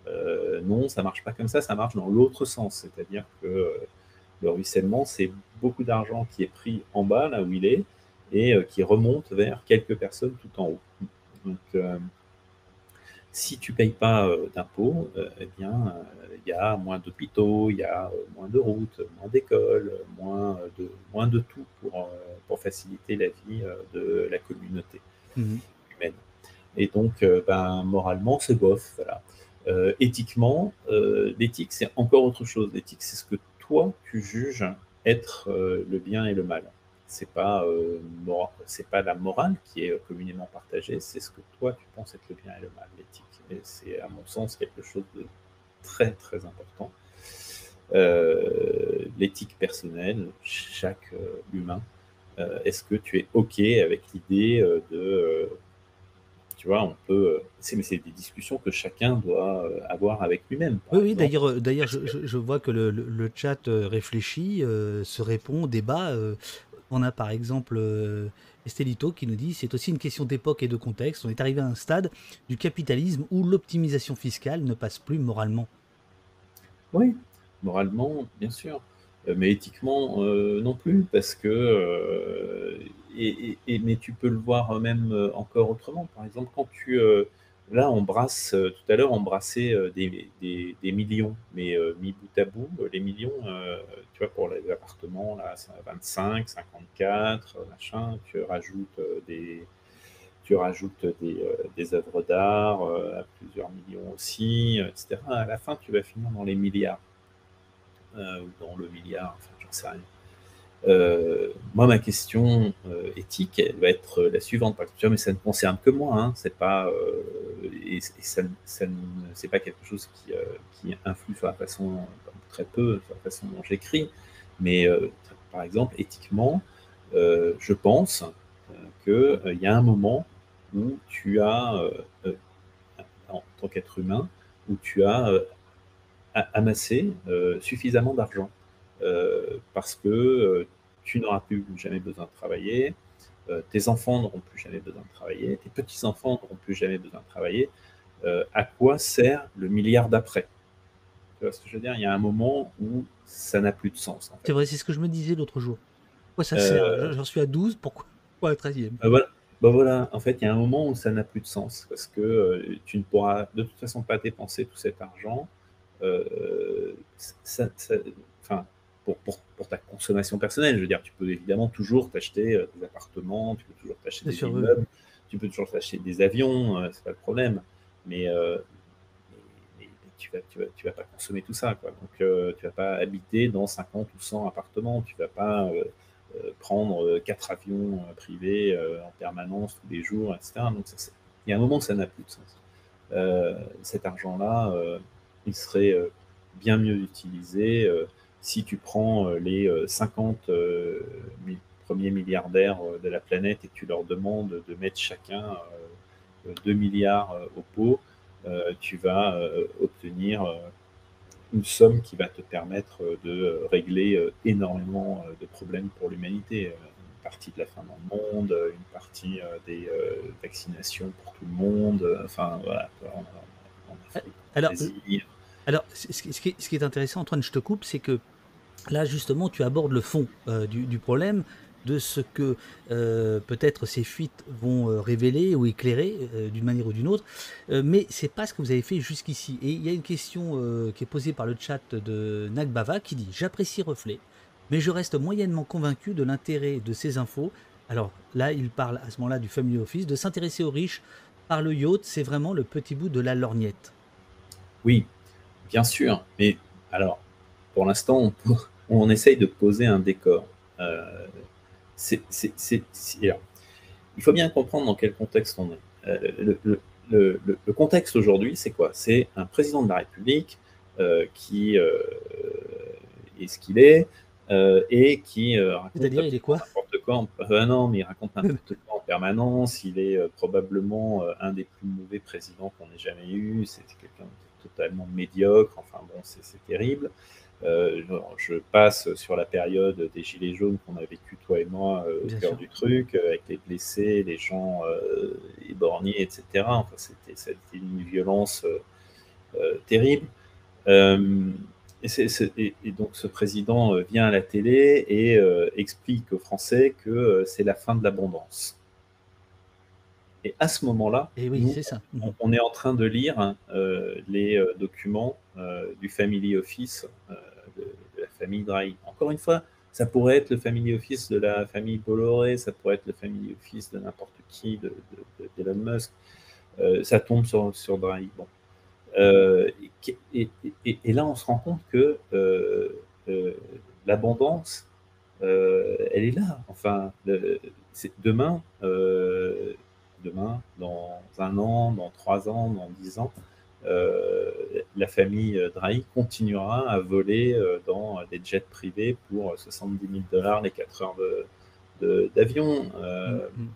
Euh, non, ça marche pas comme ça, ça marche dans l'autre sens. C'est-à-dire que euh, le ruissellement, c'est beaucoup d'argent qui est pris en bas, là où il est, et euh, qui remonte vers quelques personnes tout en haut. Donc, si tu payes pas d'impôts, eh bien, il y a moins d'hôpitaux, il y a moins de routes, moins d'écoles, moins de, moins de tout pour, pour faciliter la vie de la communauté mmh humaine. Et donc, ben, moralement, c'est bof. Voilà. Euh, éthiquement, euh, l'éthique, c'est encore autre chose. L'éthique, c'est ce que toi, tu juges être euh, le bien et le mal. C'est pas, pas la morale qui est communément partagée, c'est ce que toi, tu penses être le bien et le mal, l'éthique. C'est, à mon sens, quelque chose de très, très important. l'éthique personnelle, chaque humain, est-ce que tu es OK avec l'idée de tu vois, on peut. Euh, c'est, mais c'est des discussions que chacun doit euh, avoir avec lui-même. Oui, oui, d'ailleurs, euh, d'ailleurs je, vois que le, chat réfléchit, se répond, débat. on a par exemple Estelito qui nous dit c'est aussi une question d'époque et de contexte. On est arrivé à un stade du capitalisme où l'optimisation fiscale ne passe plus moralement. Oui, moralement, bien sûr, mais éthiquement, non plus, parce que, et, mais tu peux le voir même encore autrement. Par exemple, quand tu, là, on brasse, tout à l'heure, on brassait des, des, millions, mais mis bout à bout, les millions, tu vois, pour les appartements, là, 25, 54, machin, tu rajoutes des tu rajoutes des, des œuvres d'art à plusieurs millions aussi, etc. À la fin, tu vas finir dans les milliards. Euh, dans le milliard, enfin, j'en sais rien. Euh, moi, ma question euh, éthique, elle va être la suivante. Parce que, mais ça ne concerne que moi. Hein, c'est pas et, ça, c'est pas quelque chose qui, influe sur la façon très peu sur la façon dont j'écris. Mais par exemple, éthiquement, je pense qu'il y a un moment où tu as, en tant qu'être humain, où tu as amasser euh, suffisamment d'argent euh, parce que euh, tu n'auras plus jamais besoin de travailler, tes enfants n'auront plus jamais besoin de travailler, tes petits-enfants n'auront plus jamais besoin de travailler. à quoi sert le milliard d'après? Tu vois ce que je veux dire? Il y a un moment où ça n'a plus de sens. C'est vrai, c'est ce que je me disais l'autre jour. Pourquoi ça sert? J'en suis à 12, pourquoi, pourquoi 13e bah voilà. Bah voilà, en fait, il y a un moment où ça n'a plus de sens parce que tu ne pourras de toute façon pas dépenser tout cet argent euh, ça, enfin, pour, pour, pour, ta consommation personnelle. Je veux dire, tu peux évidemment toujours t'acheter euh, des appartements, tu peux toujours t'acheter des immeubles, tu peux toujours t'acheter des avions, euh, c'est pas le problème. Mais, tu vas, tu, vas, tu vas pas consommer tout ça. Quoi. Donc, tu vas pas habiter dans 50 ou 100 appartements, tu vas pas prendre quatre avions privés en permanence tous les jours, etc. Donc, il y a un moment où ça n'a plus de sens. cet argent-là, il serait euh, bien mieux utilisé euh, si tu prends euh, les 50 premiers milliardaires de la planète et tu leur demandes de mettre chacun 2 milliards au pot, tu vas obtenir une somme qui va te permettre de régler énormément de problèmes pour l'humanité. Une partie de la fin dans le monde, une partie des vaccinations pour tout le monde, enfin voilà. Alors, alors, ce qui, est, intéressant, Antoine, je te coupe, c'est que là, justement, tu abordes le fond euh, du, problème de ce que euh, peut-être ces fuites vont euh, révéler ou éclairer d'une manière ou d'une autre, mais c'est pas ce que vous avez fait jusqu'ici. Et il y a une question qui est posée par le chat de Nagbava qui dit J'apprécie Reflet, mais je reste moyennement convaincu de l'intérêt de ces infos. Alors là, il parle à ce moment-là du Family Office, de s'intéresser aux riches par le yacht, c'est vraiment le petit bout de la lorgnette. Oui, bien sûr, mais alors, pour l'instant, on, on, essaye de poser un décor. Euh, il faut bien comprendre dans quel contexte on est. Euh, le, contexte aujourd'hui, c'est quoi? C'est un président de la République euh, qui est ce qu'il est et qui raconte il est quoi? n'importe quoi. En, non, mais il raconte n'importe quoi en permanence. Il est probablement un des plus mauvais présidents qu'on ait jamais eu. C'est quelqu'un totalement médiocre. Enfin bon, c'est terrible. Euh, je passe sur la période des Gilets jaunes qu'on a vécu, toi et moi, euh, au cœur du truc, euh, avec les blessés, les gens éborgnés, etc. Enfin, c'était une violence terrible. Et, et, donc ce président vient à la télé et explique aux Français que c'est la fin de l'abondance. Et à ce moment-là, on, est en train de lire hein, euh, les euh, documents euh, du Family Office de, la famille Drahi. Encore une fois, ça pourrait être le Family Office de la famille Bolloré, ça pourrait être le Family Office de n'importe qui, de, d'Elon Musk. ça tombe sur, sur Drahi. Bon. Et, et, là, on se rend compte que l'abondance, elle est là. Enfin, demain, demain, dans un an, dans trois ans, dans dix ans, euh, la famille Drahi continuera à voler euh, dans des jets privés pour 70 000 dollars les 4 heures d'avion, euh, mm-hmm.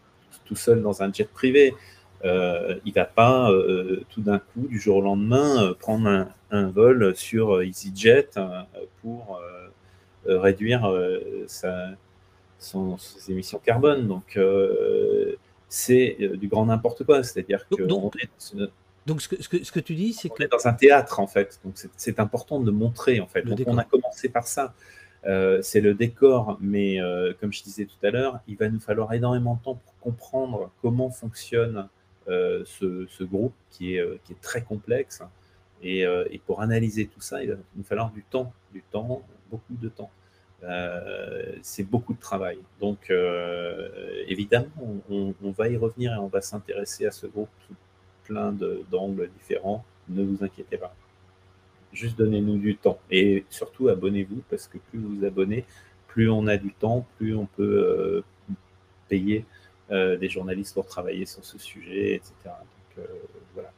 tout seul dans un jet privé. il ne va pas tout d'un coup, du jour au lendemain, prendre un, vol sur EasyJet pour réduire sa, ses émissions carbone. Donc, c'est euh, du grand n'importe quoi. C'est-à-dire que. Donc, Donc ce que, ce que, ce que tu dis, c'est On que est dans un théâtre, en fait. Donc c'est- c'est important de montrer, en fait. Le Donc décor. on a commencé par ça. Euh, c'est le décor, mais euh, comme je disais tout à l'heure, il va nous falloir énormément de temps pour comprendre comment fonctionne euh, ce, ce groupe qui est, qui est très complexe. Et, et pour analyser tout ça, il va nous falloir du temps, du temps, beaucoup de temps. Euh, c'est beaucoup de travail. Donc, euh, évidemment, on, va y revenir et on va s'intéresser à ce groupe plein d'angles différents. Ne vous inquiétez pas. Juste donnez-nous du temps. Et surtout, abonnez-vous parce que plus vous vous abonnez, plus on a du temps, plus on peut euh, payer des journalistes pour travailler sur ce sujet, etc. Donc, voilà.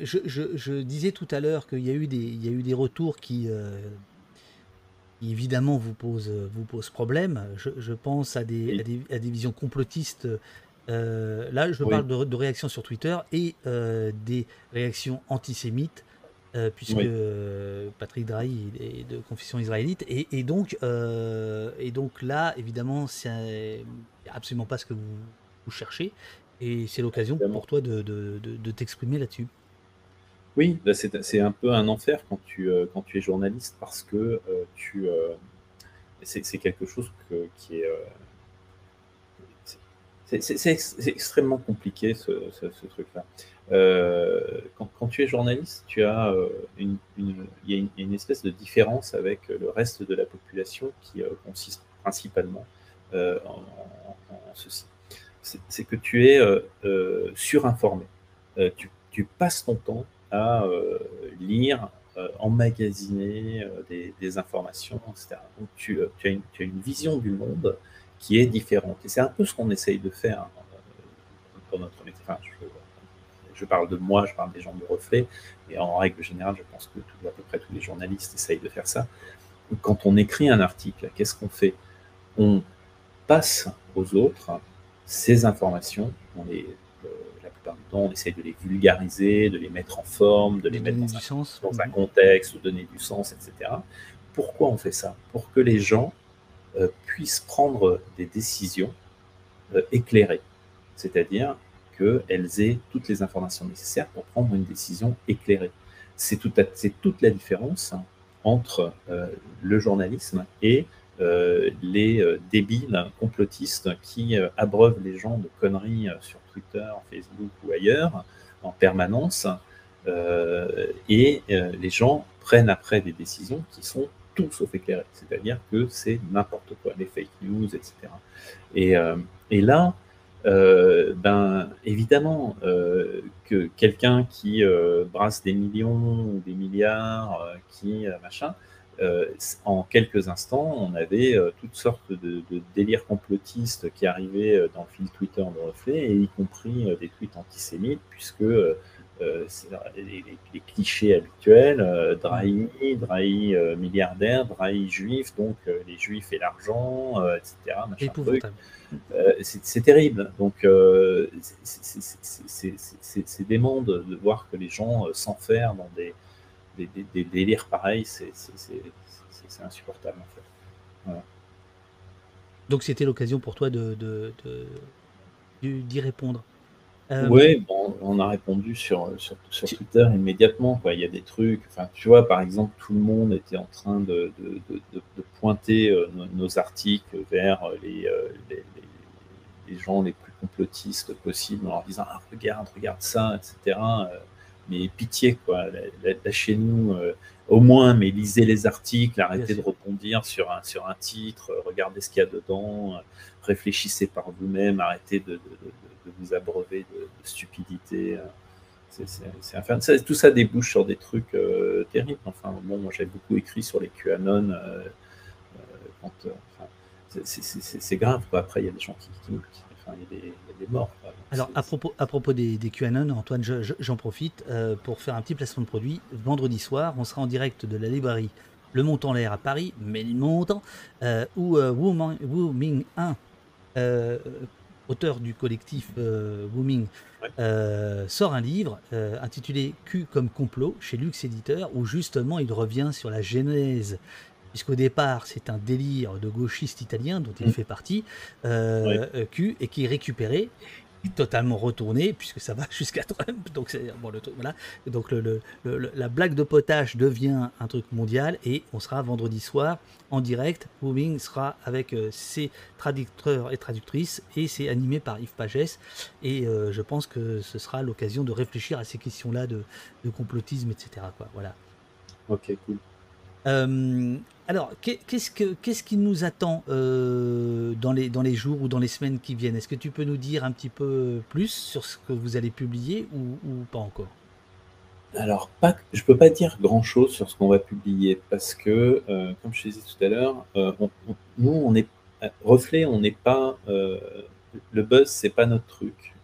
Je, disais tout à l'heure qu'il y a eu des, retours qui, évidemment vous posent, vous posent problème. Je, je pense à des, Oui. à des, à des visions complotistes. Euh, là, je Oui. parle de, de réactions sur Twitter et euh, des réactions antisémites, euh, puisque Oui. euh, Patrick Drahi est de confession israélite. Et, et donc, euh, et donc là, évidemment, c'est absolument pas ce que vous, vous cherchez. Et c'est l'occasion pour toi de- de- de t'exprimer là-dessus. Oui, c'est un peu un enfer quand tu, euh, es journaliste parce que euh, euh, c'est quelque chose qui est. c'est- c'est c'est ex- c'est extrêmement compliqué ce, truc-là. Quand, tu es journaliste, tu as une, y a une, espèce de différence avec le reste de la population qui consiste principalement en, ceci. C'est que tu es surinformé. Tu passes ton temps euh, lire, euh, emmagasiner euh, des, informations, etc. Donc tu, as une, vision du monde qui est différente. Et c'est un peu ce qu'on essaye de faire hein, dans notre métier. Je, parle de moi, je parle des gens de reflet, et en règle générale, je pense que à peu près tous les journalistes essayent de faire ça. Quand on écrit un article, qu'est-ce qu'on fait? On passe aux autres ces informations, on les, plupart du temps, on essaye de les vulgariser, de les mettre en forme, de les mettre dans un sens. dans un Mhm. contexte, donner du sens, etc. Pourquoi on fait ça? Pour que les gens euh, puissent prendre des décisions euh, éclairées, c'est-à-dire qu'elles aient toutes les informations nécessaires pour prendre une décision éclairée. C'est tout toute la différence entre euh, le journalisme et euh, les débiles complotistes qui euh, abreuvent les gens de conneries sur Twitter, Facebook ou ailleurs en permanence euh, et euh, les gens prennent après des décisions qui sont tout sauf éclairées, c'est-à-dire que c'est n'importe quoi, les fake news, etc. Et, euh, et là, ben évidemment que quelqu'un qui brasse des millions ou des milliards, qui machin, euh, en quelques instants, on avait euh, toutes sortes de, de délires complotistes qui arrivaient euh, dans le fil Twitter de Reflet, et y compris euh, des tweets antisémites, puisque les, clichés habituels, Drahi, Drahi milliardaire, Drahi juif, donc les juifs et l'argent, etc. c'est terrible. Donc, c'est- dément de, de voir que les gens s'enferment dans des, des, des- des délires pareils. C'est insupportable, en fait. Donc c'était l'occasion pour toi de, d'y répondre. Euh, Oui, bon, on a répondu sur, sur, sur Twitter immédiatement. Quoi. Il y a des trucs, enfin, tu vois, par exemple, tout le monde était en train de, de, de, pointer euh, nos, nos articles vers euh, les, euh, les, les- les gens les plus complotistes possibles en leur disant ah, regarde, regarde ça, etc. Mais pitié, quoi, lâchez-nous euh, au moins, mais lisez les articles, arrêtez de sûr. rebondir sur un, sur un titre, euh, regardez ce qu'il y a dedans, euh, réfléchissez par vous-même, arrêtez de, de- de- de vous abreuver de, stupidité. C'est- infernal. Ça- tout ça débouche sur des trucs euh, terribles. Enfin, bon, moi j'ai beaucoup écrit sur les QAnon. euh, enfin, c'est- grave. Quoi. Après, il y a des gens qui, qui- qui- enfin, il y, a des- il y a des morts. quoi. Donc, Alors, à propos, à propos des, des QAnon, Antoine, je- je- j'en profite euh, pour faire un petit placement de produit. Vendredi soir, on sera en direct de la librairie Le Montant l'air à Paris, mais le montant, euh, où euh, Wu, Man- Wu Ming 1, euh, auteur du collectif Wu Ming, Ouais. sort un livre intitulé Q comme complot chez Lux Éditeur, où justement il revient sur la genèse. Puisqu'au départ, c'est un délire de gauchiste italien dont il Mm. fait partie, euh, euh, Q, et qui est récupéré totalement retourné puisque ça va jusqu'à Trump. Donc c'est bon le truc voilà. Donc le, le, la blague de potage devient un truc mondial et on sera vendredi soir en direct. Booming sera avec euh, ses traducteurs et traductrices et c'est animé par Yves Pagès et euh, je pense que ce sera l'occasion de réfléchir à ces questions-là de, de, complotisme, etc. Quoi. Voilà. Ok, cool. Euh, alors, qu'est-ce, que, qu'est-ce qui nous attend euh, dans, les, jours ou dans les semaines qui viennent? Est-ce que tu peux nous dire un petit peu plus sur ce que vous allez publier ou, pas encore? Alors, je ne peux pas dire grand-chose sur ce qu'on va publier parce que, euh, comme je disais tout à l'heure, nous, on est reflet, on n'est pas le buzz, c'est pas notre truc.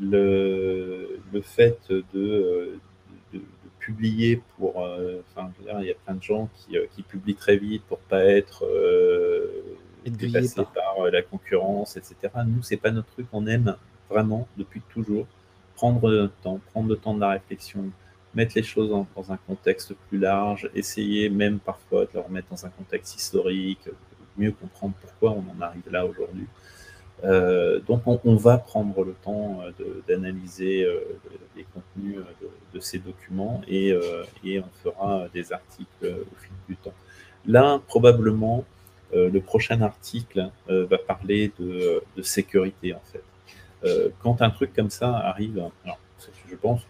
le fait de, publier pour. Euh, enfin, il y a plein de gens qui, euh, qui, publient très vite pour pas être euh, dépassés par, la concurrence, etc. Nous, c'est pas notre truc. On aime vraiment depuis toujours prendre le temps, prendre le temps de la réflexion, mettre les choses dans, un contexte plus large, essayer même parfois de le remettre dans un contexte historique, mieux comprendre pourquoi on en arrive là aujourd'hui. Euh, donc on, va prendre le temps euh, d'analyser euh, les contenus de, ces documents et, on fera des articles au fil du temps. Là, probablement, le prochain article va parler de, sécurité en fait. quand un truc comme ça arrive, alors, je pense,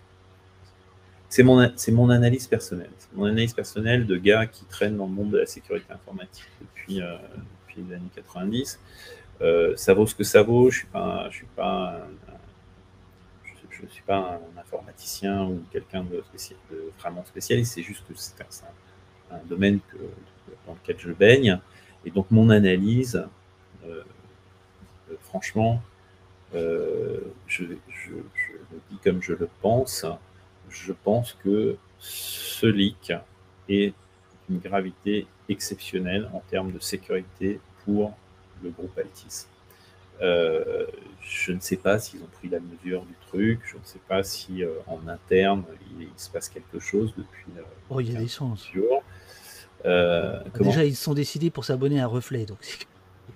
c'est mon, analyse personnelle. C'est mon analyse personnelle de gars qui traînent dans le monde de la sécurité informatique depuis, depuis les années 90. Euh, ça vaut ce que ça vaut. Je suis pas, je suis pas, je, suis pas un informaticien ou quelqu'un de, vraiment spécialiste. C'est juste que c'est un, domaine dans lequel je baigne. Et donc mon analyse, euh, euh, franchement, je, je, le dis comme je le pense. Je pense que ce leak est une gravité exceptionnelle en termes de sécurité pour le groupe Altis. Euh, je ne sais pas s'ils ont pris la mesure du truc, je ne sais pas si euh, en interne il, se passe quelque chose depuis. Euh, oh, il y a des chances. Déjà, ils sont décidés pour s'abonner à Reflet, donc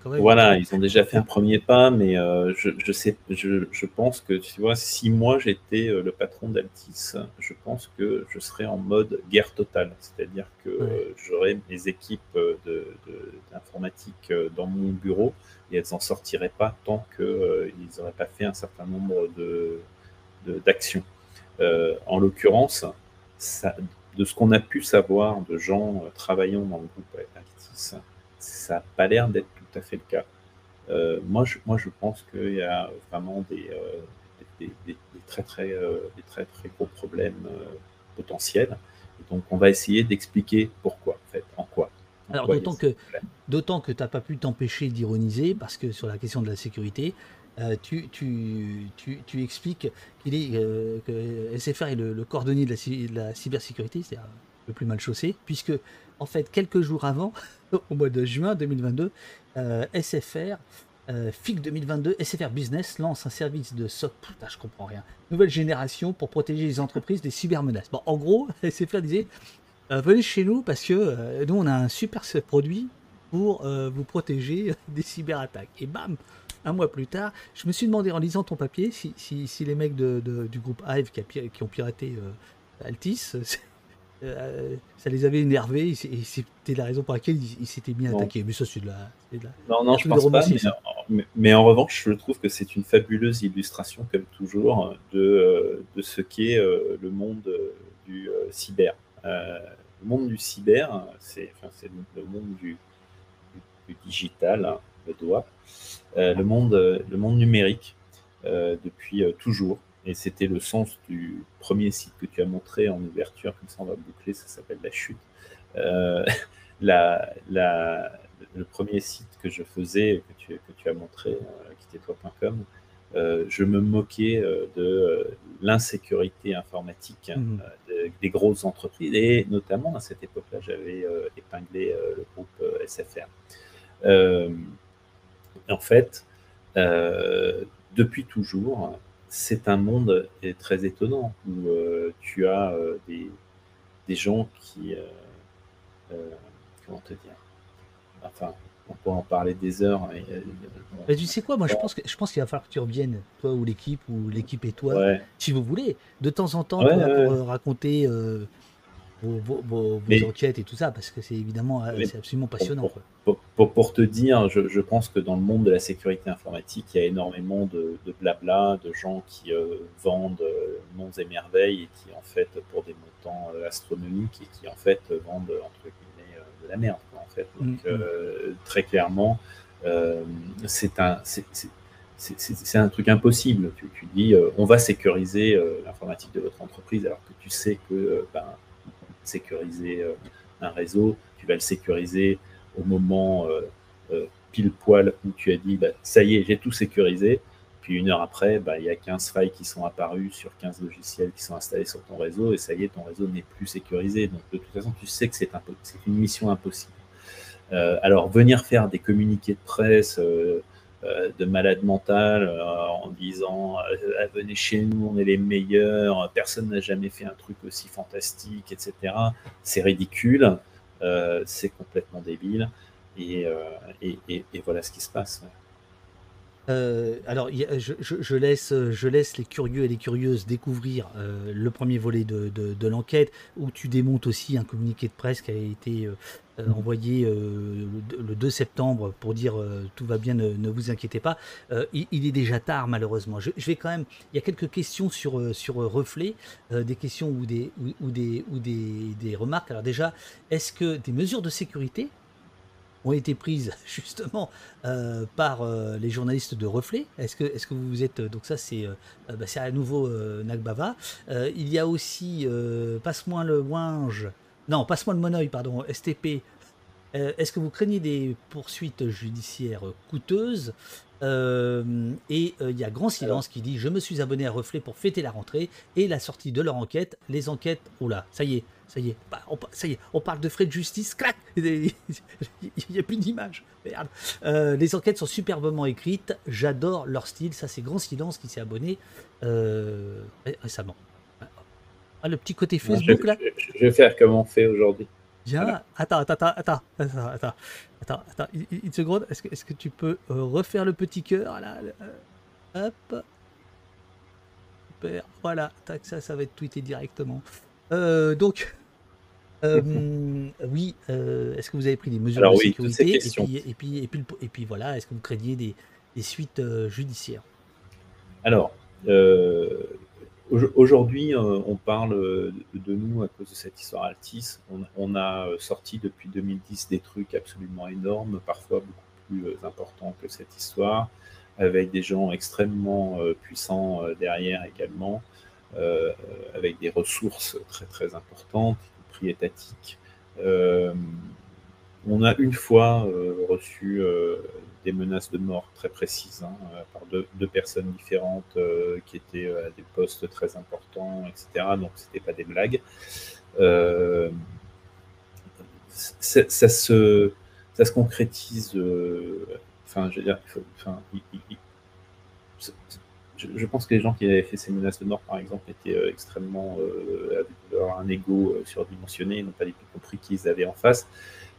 voilà, ils ont déjà fait un premier pas, mais euh, je, sais, je, pense que, tu vois, si moi j'étais euh, le patron d'Altis, je pense que je serais en mode guerre totale. C'est-à-dire que j'aurais mes équipes d'informatique euh, dans mon bureau et elles n'en sortiraient pas tant qu'ils n'auraient pas fait un certain nombre d'actions. De, en l'occurrence, de ce qu'on a pu savoir de gens travaillant dans le groupe Altis, ça n'a pas l'air d'être tout à fait le cas. Euh, moi, je, moi, je pense qu'il y a vraiment des, euh, des, très, très, euh, des très, très gros problèmes potentiels. donc, on va essayer d'expliquer pourquoi, en fait, en quoi. Alors, d'autant que, d'autant que tu n'as pas pu t'empêcher d'ironiser, parce que sur la question de la sécurité, tu, tu, tu, tu, expliques qu'il est, que SFR est le, cordonnier de la, de la cybersécurité, c'est-à-dire le plus mal chaussé, puisque en fait, quelques jours avant, au mois de juin 2022, SFR, FIC 2022, SFR Business lance un service de SOC, putain, je comprends rien, nouvelle génération pour protéger les entreprises des cybermenaces. Bon, en gros, SFR disait, euh, venez chez nous parce que euh, nous, on a un super produit pour euh, vous protéger des cyberattaques. Et bam, un mois plus tard, je me suis demandé en lisant ton papier si, si, les mecs du groupe Hive qui, qui ont piraté Altis, euh, ça les avait énervés et c'était la raison pour laquelle ils s'étaient mis à attaquer. Mais ça, c'est de la, Non, non, je pense pas. Mais, en revanche, je trouve que c'est une fabuleuse illustration, comme toujours, de, euh, de ce qu'est euh, le monde du cyber. le monde du cyber, c'est enfin, le monde du, du, digital, hein, le doigt, le, monde, le monde numérique depuis toujours. Et c'était le sens du premier site que tu as montré en ouverture, comme ça on va boucler, ça s'appelle La Chute. Euh, la, la, le premier site que je faisais, que tu, que tu as montré, euh, qui était toi.com, euh, je me moquais euh, de l'insécurité informatique mmh. des grosses entreprises, et notamment à cette époque-là, j'avais épinglé le groupe SFR. en fait, depuis toujours, c'est un monde très étonnant où euh, tu as euh, des, des, gens qui. Euh, comment te dire Enfin, on peut en parler des heures. Mais tu sais quoi, moi je pense que je pense qu'il va falloir que tu reviennes, toi ou l'équipe, ou l'équipe et toi, si vous voulez, de temps en temps pour, raconter vos, enquêtes et tout ça, parce que c'est évidemment c'est absolument passionnant. Pour, te dire, je, pense que dans le monde de la sécurité informatique, il y a énormément de, blabla, de gens qui euh, vendent euh, monts et merveilles et qui en fait pour des montants euh, astronomiques et qui en fait vendent entre guillemets de la merde. en fait. Donc mm, mm. très clairement, c'est un c'est un truc impossible. Tu, tu dis, on va sécuriser l'informatique de votre entreprise alors que tu sais que ben, sécuriser euh, un réseau, tu vas le sécuriser au moment euh, euh, pile poil où tu as dit bah, ça y est, j'ai tout sécurisé. Puis une heure après, bah, il y a 15 failles qui sont apparues sur 15 logiciels qui sont installés sur ton réseau et ça y est, ton réseau n'est plus sécurisé. Donc de toute façon, tu sais que c'est une mission impossible. alors venir faire des communiqués de presse, de malade mental euh, en disant euh, venez chez nous, on est les meilleurs, personne n'a jamais fait un truc aussi fantastique, etc. C'est ridicule, c'est complètement débile, et, voilà ce qui se passe. alors, je, laisse, je laisse les curieux et les curieuses découvrir le premier volet de, de l'enquête, où tu démontes aussi un communiqué de presse qui a été euh, envoyé euh, le 2 septembre pour dire euh, tout va bien, ne, vous inquiétez pas. Il, est déjà tard malheureusement. Je, vais quand même. Il y a quelques questions sur sur Reflet, des questions ou des ou, des ou des, des remarques. Alors déjà, est-ce que des mesures de sécurité ont été prises justement par les journalistes de Reflet. Est-ce que, est que vous êtes donc ça c'est bah, c'est à nouveau Nagbava. il y a aussi passe-moi le ouinge non, passe-moi le monoeil, pardon, STP. Euh, est-ce que vous craignez des poursuites judiciaires coûteuses euh, Et euh, il y a Grand Silence qui dit Je me suis abonné à Reflet pour fêter la rentrée et la sortie de leur enquête. Les enquêtes, oula, ça y est, ça y est, bah, on, ça y est, on parle de frais de justice, clac Il n'y a plus d'image, merde. les enquêtes sont superbement écrites, j'adore leur style. Ça, c'est Grand Silence qui s'est abonné récemment. Ah, le petit côté Facebook là je, vais faire comme on fait aujourd'hui. Bien. Attends, attends, attends, attends, attends, attends, attends, une seconde. Est-ce que, est que tu peux euh, refaire le petit cœur là euh, Hop. Super. Voilà. Tac, ça, ça va être tweeté directement. Euh, donc. oui, est-ce que vous avez pris des mesures Alors, de oui, sécurité et puis, et, puis, et, puis, et, puis, voilà, est-ce que vous craignez des, des suites judiciaires? Alors, Aujourd'hui, euh, on parle de nous à cause de cette histoire Altis. On, a euh, sorti depuis 2010 des trucs absolument énormes, parfois beaucoup plus euh, importants que cette histoire, avec des gens extrêmement puissants derrière également, avec des ressources très très importantes, y compris étatiques. on a une fois reçu des menaces de mort très précises hein, euh, par deux, personnes différentes euh, qui étaient euh, à des postes très importants, etc. Donc, ce n'était pas des blagues. ça, se, ça se concrétise. Enfin, je veux dire, je, pense que les gens qui avaient fait ces menaces de mort, par exemple, étaient extrêmement. avaient un ego surdimensionné, n'ont pas du tout compris qui ils avaient en face.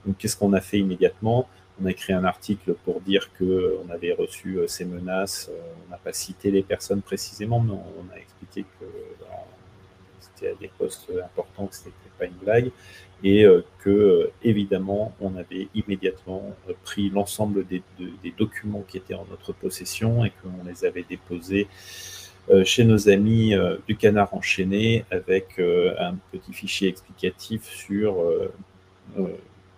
Donc, qu'est-ce qu'on a fait immédiatement? On a écrit un article pour dire qu'on avait reçu euh, ces menaces. Euh, on n'a pas cité les personnes précisément, mais on a expliqué que c'était à des postes importants, que ce n'était pas une blague, et euh, que, évidemment, on avait immédiatement pris l'ensemble des, documents qui étaient en notre possession et qu'on les avait déposés chez nos amis du canard enchaîné avec un petit fichier explicatif sur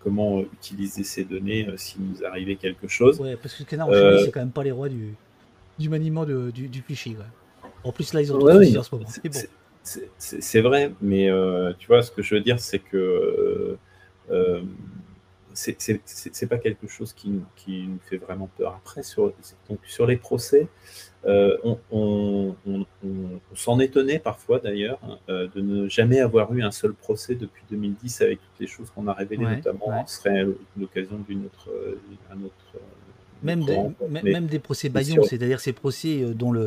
comment utiliser ces données euh, s'il nous arrivait quelque chose. Ouais, parce que Canard euh, c'est quand même pas les rois du, du maniement de, du, du, fichier. En plus, là, ils ont tout ouais, en ce moment. C'est vrai, mais euh, tu vois, ce que je veux dire, c'est que euh, c'est pas quelque chose qui, qui, nous fait vraiment peur. Après, sur, donc, sur les procès, euh, on, s'en étonnait parfois d'ailleurs hein, euh, de ne jamais avoir eu un seul procès depuis 2010 avec toutes les choses qu'on a révélées, notamment. Ce serait l'occasion d'une autre, euh, un autre même, des, même des procès Bayon, c'est-à-dire ces procès dont le,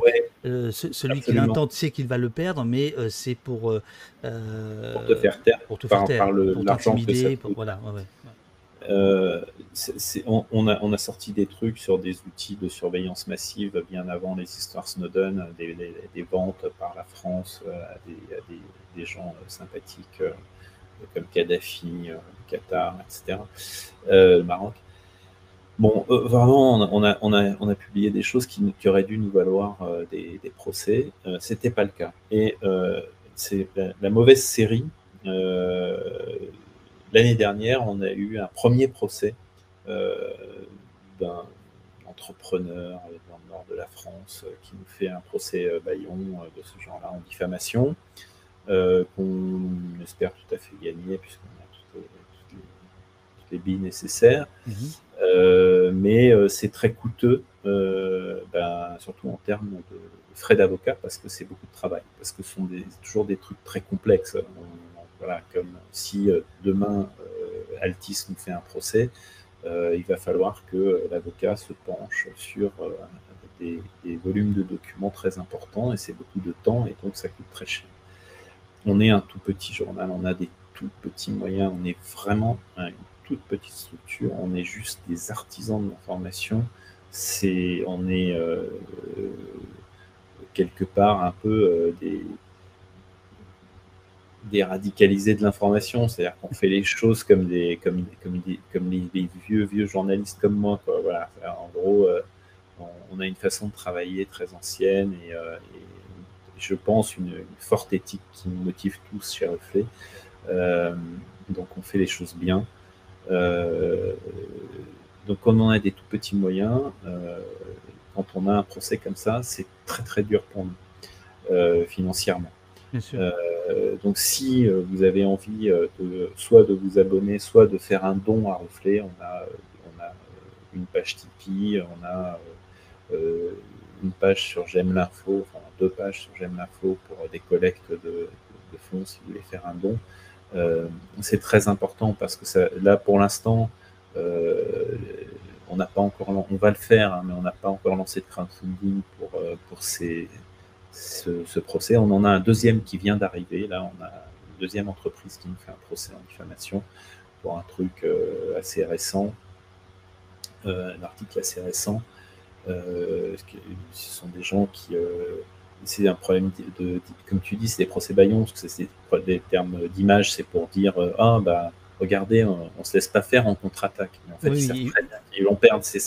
celui qui l'intente sait qu'il va le perdre, mais c'est pour, pour te faire taire, pour te faire taire, par, pour t'intimider, voilà. Euh, on, a, sorti des trucs sur des outils de surveillance massive bien avant les histoires Snowden, des, ventes par la France à des, gens sympathiques comme Kadhafi, Qatar, etc., le Maroc. Bon, vraiment, on a, on, a, publié des choses qui, auraient dû nous valoir des, procès. C'était pas le cas. Et c'est la, mauvaise série. L'année dernière, on a eu un premier procès euh, d'un entrepreneur dans le nord de la France euh, qui nous fait un procès euh, baillon de ce genre-là en diffamation, qu'on espère tout à fait gagner puisqu'on a toutes les, billes nécessaires. Mhm. mais c'est très coûteux, ben, surtout en termes de frais d'avocat, parce que c'est beaucoup de travail, parce que ce sont toujours des trucs très complexes. Voilà, comme si euh, demain euh, Altis nous fait un procès, euh, il va falloir que l'avocat se penche sur des, volumes de documents très importants et c'est beaucoup de temps et donc ça coûte très cher. On est un tout petit journal, on a des tout petits moyens, on est vraiment une toute petite structure, on est juste des artisans de l'information. C'est, on est quelque part un peu des, déradicaliser de l'information, c'est-à-dire qu'on fait les choses comme des comme comme, les, vieux vieux journalistes comme moi quoi. Voilà, en gros, euh, on, a une façon de travailler très ancienne et, euh, je pense une, forte éthique qui nous motive tous chez Reflet. Euh, donc on fait les choses bien. donc on en a des tout petits moyens, quand on a un procès comme ça, c'est très très dur pour nous financièrement. Euh, donc si euh, vous avez envie euh, de, soit de vous abonner, soit de faire un don à Reflet, on a, une page Tipeee, on a une page sur J'aime l'info, enfin deux pages sur J'aime l'info pour des collectes de, fonds si vous voulez faire un don. c'est très important parce que là pour l'instant, on n'a pas encore, on va le faire, hein, mais on n'a pas encore lancé de crowdfunding pour, pour ces, ce, procès. On en a un deuxième qui vient d'arriver. Là, on a une deuxième entreprise qui nous fait un procès en diffamation pour un truc euh, assez récent, euh, un article assez récent. Euh, ce sont des gens qui. c'est un problème de, Comme tu dis, c'est des procès baillons, parce que c'est des, termes d'image, c'est pour dire Ah, bah, regardez, on, ne se laisse pas faire en contre-attaque. Mais en fait, ils, vont perdre c'est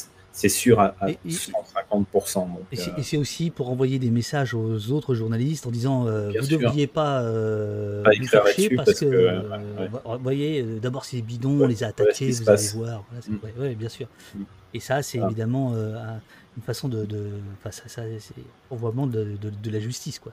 sûr à, 150%. et c'est aussi pour envoyer des messages aux autres journalistes en disant euh, vous ne devriez pas, euh, pas parce, que, vous voyez, euh, d'abord c'est bidon, on les a attaqués, vous allez voir. Mm. Oui, bien sûr. Mm. Et ça, c'est ah. évidemment une façon de. de ça, ça c'est vraiment de, de, la justice. quoi.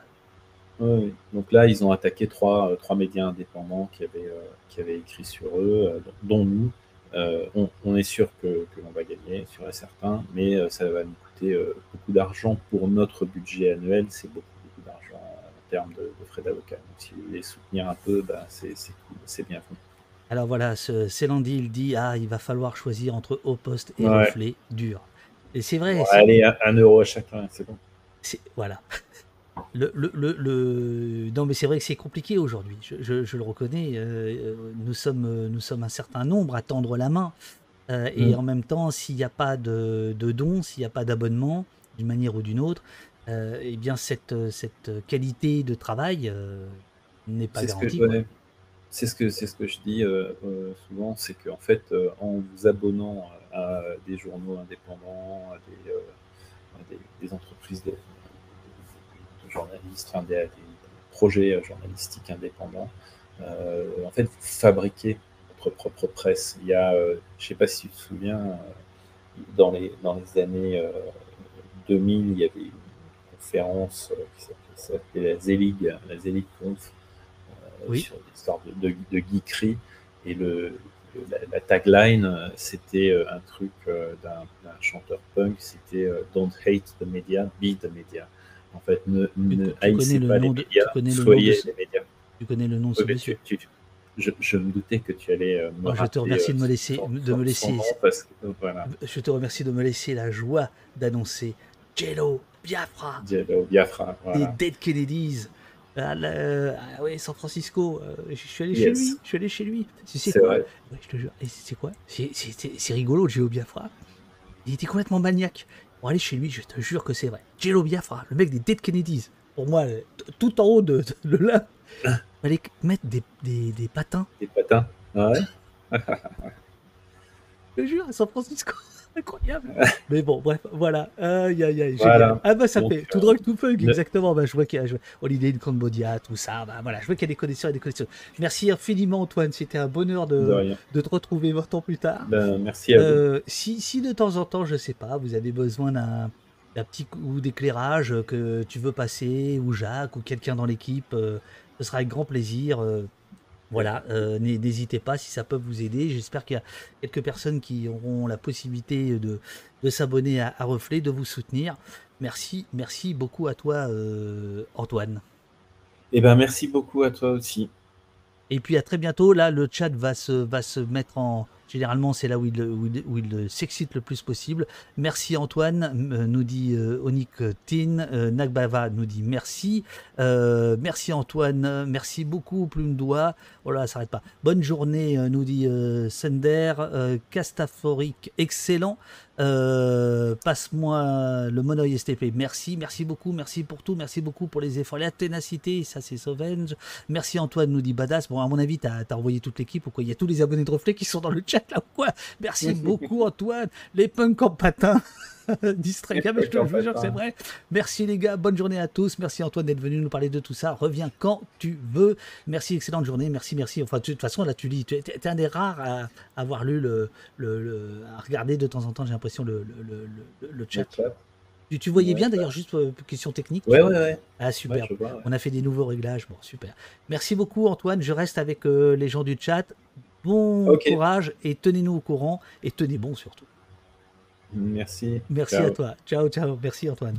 Oui, donc là, ils ont attaqué trois, trois médias indépendants qui avaient, qui avaient écrit sur eux, dont nous. Euh, on, est sûr que, l'on va gagner, sûr et certain, mais euh, ça va nous coûter euh, beaucoup d'argent pour notre budget annuel. C'est beaucoup, beaucoup d'argent en termes de, frais d'avocat. Donc, si vous voulez soutenir un peu, bah, c'est cool, c'est bien fait. Alors voilà, Célandi, il dit Ah, il va falloir choisir entre haut poste et reflet dur. Et c'est vrai. allez, un, euro à chacun, c'est bon. Voilà. Le, le, le, Non, mais c'est vrai que c'est compliqué aujourd'hui. Je, le reconnais. Euh, nous, sommes, nous sommes un certain nombre à tendre la main. Euh, et mm. en même temps, s'il n'y a pas de, de dons, s'il n'y a pas d'abonnement, d'une manière ou d'une autre, euh, eh bien cette, cette qualité de travail n'est pas garantie. C'est ce, que, c'est ce que je dis souvent, c'est qu'en fait, en vous abonnant à des journaux indépendants, à des, des, entreprises journalistes, des, projets euh, journalistiques indépendants. Euh, en fait, vous fabriquez votre propre presse. Il y a, euh, je ne sais pas si tu te souviens, dans les, dans les années 2000, il y avait une conférence qui s'appelait la Zelig, la Zelig Conf, sur l'histoire de, de, de. Et le, la, tagline, c'était un truc d'un chanteur punk, c'était Don't hate the media, be the media. En fait, ne, ne haïssez pas les médias, soyez les médias. Tu connais le nom de ce monsieur je, me doutais que tu allais euh, me oh, Je te remercie de me laisser, de me laisser. Je te remercie de me laisser la joie d'annoncer Jello Biafra. Jello Biafra. Voilà. Les Dead Kennedys. Ah, là, ah ouais, San Francisco. euh, je suis allé chez Yes. lui. Je suis allé chez lui. C'est vrai. Ouais, je te jure. Et c'est quoi? C'est- rigolo, Jello Biafra. Il était complètement maniaque. Aller chez lui, je te jure que c'est vrai. Jello Biafra, le mec des Dead Kennedys. Pour moi, tout en haut de, de, de là, fallait mettre des, des, des patins. Des patins. Ouais. Je te jure, à San Francisco. Incroyable. Mais bon, bref, voilà. Aïe, aïe, aïe. Voilà. Ah bah ça Donc, fait tout drogue, tout funk, le- exactement. Bah, je vois qu'il y a je Holiday in Cambodia, tout ça. Bah voilà, je vois qu'il y a des connexions et des connexions. Merci infiniment Antoine, c'était un bonheur De de, de te retrouver 20 ans plus tard. Ben, merci à vous. Euh, si, si de temps en temps, je sais pas, vous avez besoin d'un petit coup d'éclairage que tu veux passer, ou Jacques, ou quelqu'un dans l'équipe, euh, ce sera avec grand plaisir. euh, voilà, euh, n'hé- n'hésitez pas si ça peut vous aider. J'espère qu'il y a quelques personnes qui auront la possibilité de, de s'abonner à, à Reflet, de vous soutenir. Merci, merci beaucoup à toi, euh, Antoine. Eh ben, merci beaucoup à toi aussi. Et puis à très bientôt. Là, le chat va se, va se mettre en. Généralement, c'est là où il, s'excite le plus possible. Merci Antoine, euh, nous dit euh, Onik Tin. Euh, Nagbava nous dit merci. Euh, merci Antoine, merci beaucoup, Plume Doigt. Oh là, ça s'arrête pas. Bonne journée, euh, nous dit euh, Sender. Euh, excellent. Euh, Passe-moi le monoï STP. Merci, merci beaucoup, merci pour tout, merci beaucoup pour les efforts. La ténacité, ça c'est Sauvenge. Merci Antoine, nous dit Badass. Bon, à mon avis, t'as as envoyé toute l'équipe ou quoi? Il y a tous les abonnés de Reflet qui sont dans le chat là ou quoi? Merci beaucoup Antoine. Les punks en patin. Distrait, mais je te je jure que c'est patin. vrai. Merci les gars, bonne journée à tous. Merci Antoine d'être venu nous parler de tout ça. Reviens quand tu veux. Merci, excellente journée. Merci, merci. Enfin, tu- de toute façon, là, tu lis. Tu es, un des rares à avoir lu le, le, le- à regarder de temps en temps, j'ai l'impression, le, le, chat. Tu, tu voyais Ouais, bien d'ailleurs, juste euh, question technique. Ouais, ouais, ouais. Ah, super. Ouais, vois. On a fait des nouveaux réglages. Bon, super. Merci beaucoup, Antoine. Je reste avec euh, les gens du chat. Bon courage et tenez-nous au courant et tenez bon surtout. Merci. Merci Ciao. à toi. Ciao, ciao. Merci, Antoine.